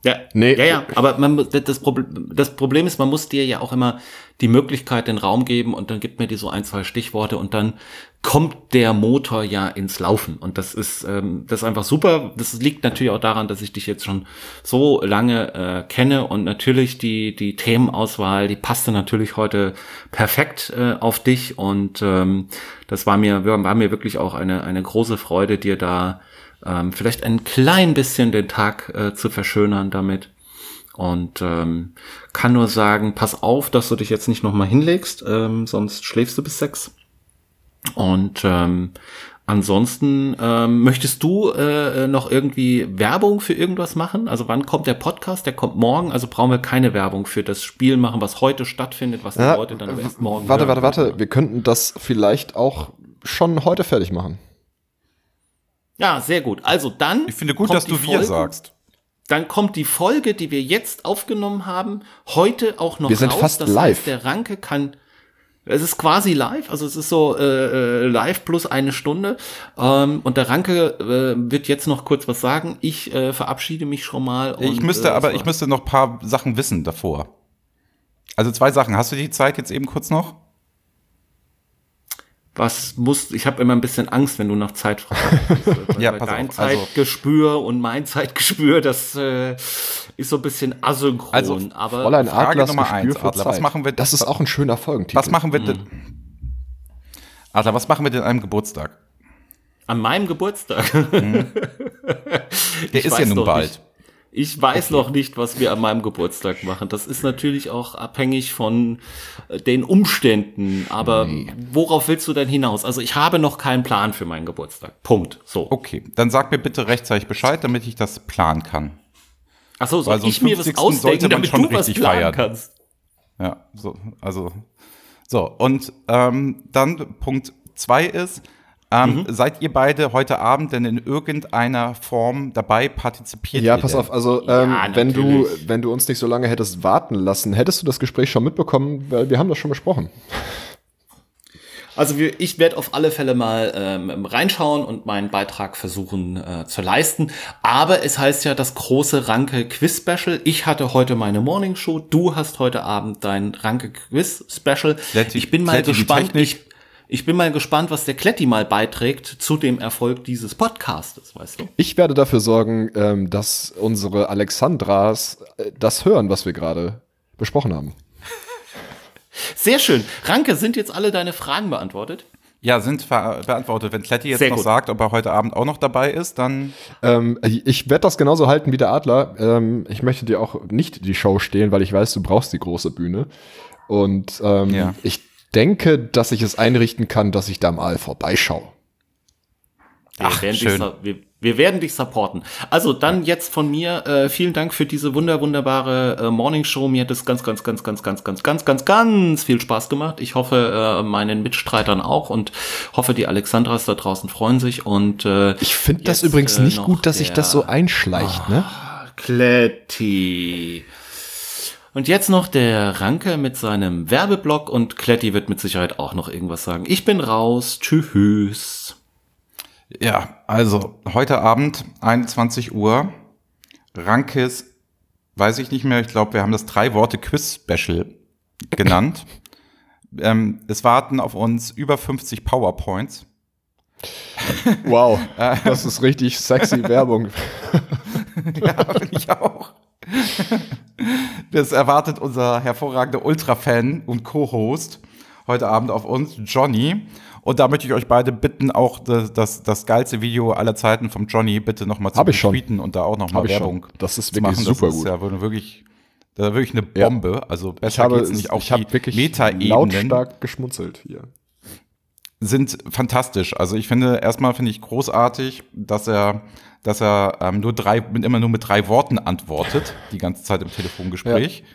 [SPEAKER 1] Ja,
[SPEAKER 4] Nee.
[SPEAKER 1] ja, ja, aber man, das, Problem, das Problem ist, man muss dir ja auch immer die Möglichkeit, den Raum geben und dann gibt mir die so ein, zwei Stichworte und dann kommt der Motor ja ins Laufen und das ist, ähm, das ist einfach super. Das liegt natürlich auch daran, dass ich dich jetzt schon so lange äh, kenne und natürlich die, die Themenauswahl, die passte natürlich heute perfekt äh, auf dich und ähm, das war mir, war mir wirklich auch eine, eine große Freude, dir da ähm, vielleicht ein klein bisschen den Tag äh, zu verschönern damit. Und ähm, kann nur sagen, pass auf, dass du dich jetzt nicht nochmal hinlegst, ähm, sonst schläfst du bis sechs. Und ähm, ansonsten ähm, möchtest du äh, noch irgendwie Werbung für irgendwas machen? Also wann kommt der Podcast? Der kommt morgen, also brauchen wir keine Werbung für das Spiel machen, was heute stattfindet, was die
[SPEAKER 4] Ja,
[SPEAKER 1] Leute dann
[SPEAKER 4] w-
[SPEAKER 1] erst morgen
[SPEAKER 4] Warte,
[SPEAKER 1] hören.
[SPEAKER 4] warte, warte. Wir könnten das vielleicht auch schon heute fertig machen.
[SPEAKER 1] Ja, sehr gut. Also dann.
[SPEAKER 3] Ich finde gut,
[SPEAKER 1] kommt
[SPEAKER 3] dass du
[SPEAKER 1] die
[SPEAKER 3] wir
[SPEAKER 1] Folge-
[SPEAKER 3] sagst.
[SPEAKER 1] Dann kommt die Folge, die wir jetzt aufgenommen haben, heute auch noch
[SPEAKER 4] Wir sind
[SPEAKER 1] raus.
[SPEAKER 4] fast
[SPEAKER 1] das
[SPEAKER 4] live.
[SPEAKER 1] Heißt, der Ranke kann. Es ist quasi live, also es ist so äh, äh, live plus eine Stunde. Ähm, und der Ranke äh, wird jetzt noch kurz was sagen. Ich äh, verabschiede mich schon mal.
[SPEAKER 3] Ich
[SPEAKER 1] und,
[SPEAKER 3] müsste
[SPEAKER 1] äh,
[SPEAKER 3] aber, ich müsste noch ein paar Sachen wissen davor. Also zwei Sachen. Hast du die Zeit jetzt eben kurz noch?
[SPEAKER 1] Was muss, ich habe immer ein bisschen Angst, wenn du nach Zeit fragst. <laughs>
[SPEAKER 3] Ja,
[SPEAKER 1] Weil
[SPEAKER 3] pass
[SPEAKER 1] dein
[SPEAKER 3] auf, also-
[SPEAKER 1] Zeitgespür und mein Zeitgespür, das äh, ist so ein bisschen asynchron.
[SPEAKER 3] Also,
[SPEAKER 1] aber
[SPEAKER 4] Fräulein
[SPEAKER 3] Frage
[SPEAKER 4] Adlers
[SPEAKER 3] Nummer
[SPEAKER 4] Gespür
[SPEAKER 3] eins,
[SPEAKER 4] für
[SPEAKER 3] Adler, was machen wir-
[SPEAKER 4] Das ist auch ein schöner Folgentitel.
[SPEAKER 3] Was machen wir
[SPEAKER 1] Mhm.
[SPEAKER 3] denn? Adler, was machen wir denn an einem Geburtstag?
[SPEAKER 1] An meinem Geburtstag. <laughs>
[SPEAKER 3] Der
[SPEAKER 1] Ich
[SPEAKER 3] ist ja nun bald.
[SPEAKER 1] Nicht. Ich weiß noch nicht, was wir an meinem Geburtstag machen. Das ist natürlich auch abhängig von äh, den Umständen. Aber worauf willst du denn hinaus? Also ich habe noch keinen Plan für meinen Geburtstag. Punkt. So.
[SPEAKER 3] Okay, dann sag mir bitte rechtzeitig Bescheid, damit ich das planen kann.
[SPEAKER 1] Achso, soll
[SPEAKER 3] Weil so
[SPEAKER 1] ich mir was
[SPEAKER 3] 50.
[SPEAKER 1] ausdenken, damit
[SPEAKER 3] schon
[SPEAKER 1] du was
[SPEAKER 3] richtig
[SPEAKER 1] planen
[SPEAKER 3] feiern.
[SPEAKER 1] kannst?
[SPEAKER 3] Ja, so, also, so, und ähm, dann Punkt zwei ist, ähm,
[SPEAKER 1] Mhm.
[SPEAKER 3] seid ihr beide heute Abend denn in irgendeiner Form dabei partizipiert?
[SPEAKER 4] Ja,
[SPEAKER 3] ihr
[SPEAKER 4] pass
[SPEAKER 3] denn?
[SPEAKER 4] auf, also
[SPEAKER 1] Ja,
[SPEAKER 4] ähm, wenn du wenn du uns nicht so lange hättest warten lassen, hättest du das Gespräch schon mitbekommen, weil wir haben das schon besprochen.
[SPEAKER 1] Also wir, ich werde auf alle Fälle mal ähm, reinschauen und meinen Beitrag versuchen äh, zu leisten. Aber es heißt ja das große Ranke Quiz Special. Ich hatte heute meine Morning Show. Du hast heute Abend dein Ranke Quiz Special. Ich bin mal
[SPEAKER 3] die
[SPEAKER 1] gespannt.
[SPEAKER 3] Technik.
[SPEAKER 1] Ich, ich bin mal gespannt, was der Kletti mal beiträgt zu dem Erfolg dieses Podcastes, weißt du?
[SPEAKER 4] Ich werde dafür sorgen, ähm, dass unsere Alexandras äh, das hören, was wir gerade besprochen haben. <laughs>
[SPEAKER 1] Sehr schön. Ranke, sind jetzt alle deine Fragen beantwortet?
[SPEAKER 3] Ja, sind beantwortet. Wenn Kletti jetzt
[SPEAKER 1] Sehr
[SPEAKER 3] noch
[SPEAKER 1] gut.
[SPEAKER 3] sagt, ob er heute Abend auch noch dabei ist, dann
[SPEAKER 4] Ähm, ich werde das genauso halten wie der Adler. Ähm, ich möchte dir auch nicht die Show stehlen, weil ich weiß, du brauchst die große Bühne. Und ähm,
[SPEAKER 3] Ja.
[SPEAKER 4] ich denke, dass ich es einrichten kann, dass ich da mal vorbeischaue.
[SPEAKER 1] Wir, Ach, werden schön. Dich, wir, wir, werden dich supporten. Also dann jetzt von mir äh, vielen Dank für diese wunder wunderbare äh, Morning Show. Mir hat es ganz, ganz, ganz, ganz, ganz, ganz, ganz, ganz, ganz viel Spaß gemacht. Ich hoffe, äh, meinen Mitstreitern auch und hoffe, die Alexandras da draußen freuen sich. Und äh,
[SPEAKER 4] ich finde das übrigens äh, nicht gut, dass sich das so einschleicht, oh, ne?
[SPEAKER 1] Ah, Kletti. Und jetzt noch der Ranke mit seinem Werbeblock und Kletti wird mit Sicherheit auch noch irgendwas sagen. Ich bin raus. Tschüss.
[SPEAKER 3] Ja, also heute Abend, 21 Uhr, Rankes, weiß ich nicht mehr, ich glaube, wir haben das drei Worte Quiz-Special genannt. <laughs> ähm, es warten auf uns über 50 PowerPoints.
[SPEAKER 4] Wow, <laughs> das ist richtig sexy <laughs> Werbung.
[SPEAKER 3] ja, finde ich auch. <laughs> Das erwartet unser hervorragender Ultra-Fan und Co-Host heute Abend auf uns, Johnny. Und da möchte ich euch beide bitten, auch das, das, das geilste Video aller Zeiten vom Johnny bitte nochmal
[SPEAKER 4] zu tweeten
[SPEAKER 3] und da auch nochmal Werbung
[SPEAKER 4] schon. Das ist wirklich machen. super
[SPEAKER 3] das
[SPEAKER 4] gut.
[SPEAKER 3] Das ist ja wirklich, das ist wirklich eine Bombe. Ja. Also besser habe, geht's nicht. Auch
[SPEAKER 4] ich habe wirklich
[SPEAKER 3] Meta-Ebenen
[SPEAKER 4] lautstark geschmunzelt hier.
[SPEAKER 3] Sind fantastisch. Also ich finde, erstmal finde ich großartig, dass er dass er ähm, nur drei, immer nur mit drei Worten antwortet, die ganze Zeit im Telefongespräch. Ja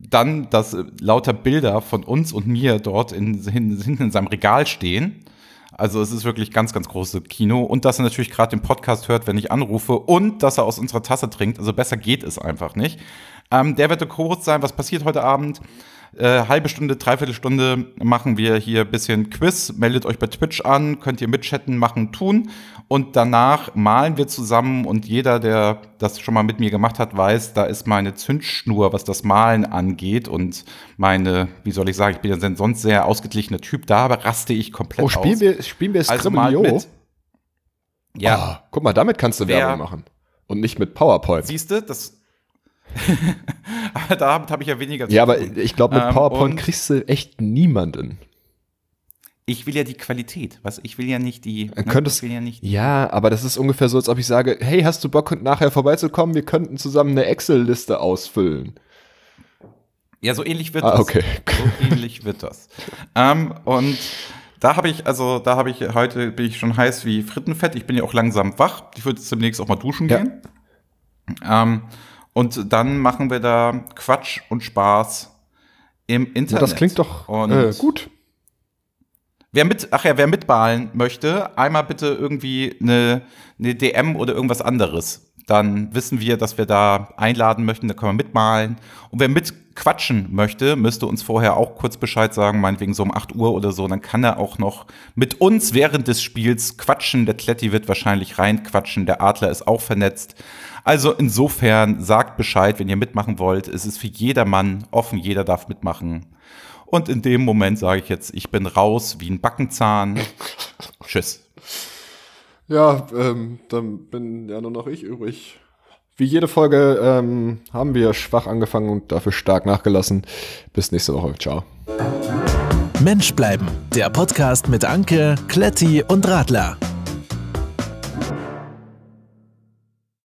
[SPEAKER 3] dann, dass äh, lauter Bilder von uns und mir dort in, hinten in seinem Regal stehen. Also es ist wirklich ganz, ganz große Kino. Und dass er natürlich gerade den Podcast hört, wenn ich anrufe. Und dass er aus unserer Tasse trinkt. Also besser geht es einfach nicht. Ähm, der wird der Co-Host sein. Was passiert heute Abend? Äh, halbe Stunde, dreiviertel Stunde machen wir hier ein bisschen Quiz. Meldet euch bei Twitch an, könnt ihr mitchatten, machen, tun. Und danach malen wir zusammen und jeder, der das schon mal mit mir gemacht hat, weiß, da ist meine Zündschnur, was das Malen angeht. Und meine, wie soll ich sagen, ich bin ja sonst sehr ausgeglichener Typ, da aber raste ich komplett oh,
[SPEAKER 4] spielen aus. Wir, spielen wir
[SPEAKER 3] also mal mit.
[SPEAKER 4] Ja. Oh, guck mal, damit kannst du Wer, Werbung machen. Und nicht mit PowerPoint.
[SPEAKER 3] Siehst du, das, <laughs> aber damit habe ich ja weniger
[SPEAKER 4] zu Ja, aber ich glaube, mit ähm, PowerPoint ähm, kriegst du echt niemanden.
[SPEAKER 3] Ich will ja die Qualität, was ich will ja nicht die.
[SPEAKER 4] Ne, könntest,
[SPEAKER 3] ja, nicht
[SPEAKER 4] ja, aber das ist ungefähr so, als ob ich sage, hey, hast du Bock nachher vorbeizukommen? Wir könnten zusammen eine Excel-Liste ausfüllen.
[SPEAKER 3] Ja, so ähnlich wird
[SPEAKER 4] ah,
[SPEAKER 3] das.
[SPEAKER 4] Okay.
[SPEAKER 3] So ähnlich wird das. ähm, und da habe ich, also da habe ich heute bin ich schon heiß wie Frittenfett. Ich bin ja auch langsam wach. Ich würde jetzt demnächst auch mal duschen ja. gehen. Ähm, und dann machen wir da Quatsch und Spaß im Internet. Ja,
[SPEAKER 4] das klingt doch äh, gut.
[SPEAKER 3] Wer mit, ach ja, wer mitballen möchte, einmal bitte irgendwie eine, eine DM oder irgendwas anderes. Dann wissen wir, dass wir da einladen möchten, da können wir mitmalen. Und wer mitquatschen möchte, müsste uns vorher auch kurz Bescheid sagen, meinetwegen so um 8 Uhr oder so. Dann kann er auch noch mit uns während des Spiels quatschen. Der Kletti wird wahrscheinlich reinquatschen, der Adler ist auch vernetzt. Also insofern sagt Bescheid, wenn ihr mitmachen wollt. Es ist für jedermann offen, jeder darf mitmachen. Und in dem Moment sage ich jetzt, ich bin raus wie ein Backenzahn. <laughs> Tschüss.
[SPEAKER 4] Ja, ähm, dann bin ja nur noch ich übrig. Wie jede Folge ähm, haben wir schwach angefangen und dafür stark nachgelassen. Bis nächste Woche. Ciao.
[SPEAKER 2] Mensch bleiben. Der Podcast mit Anke, Kletti und Radler.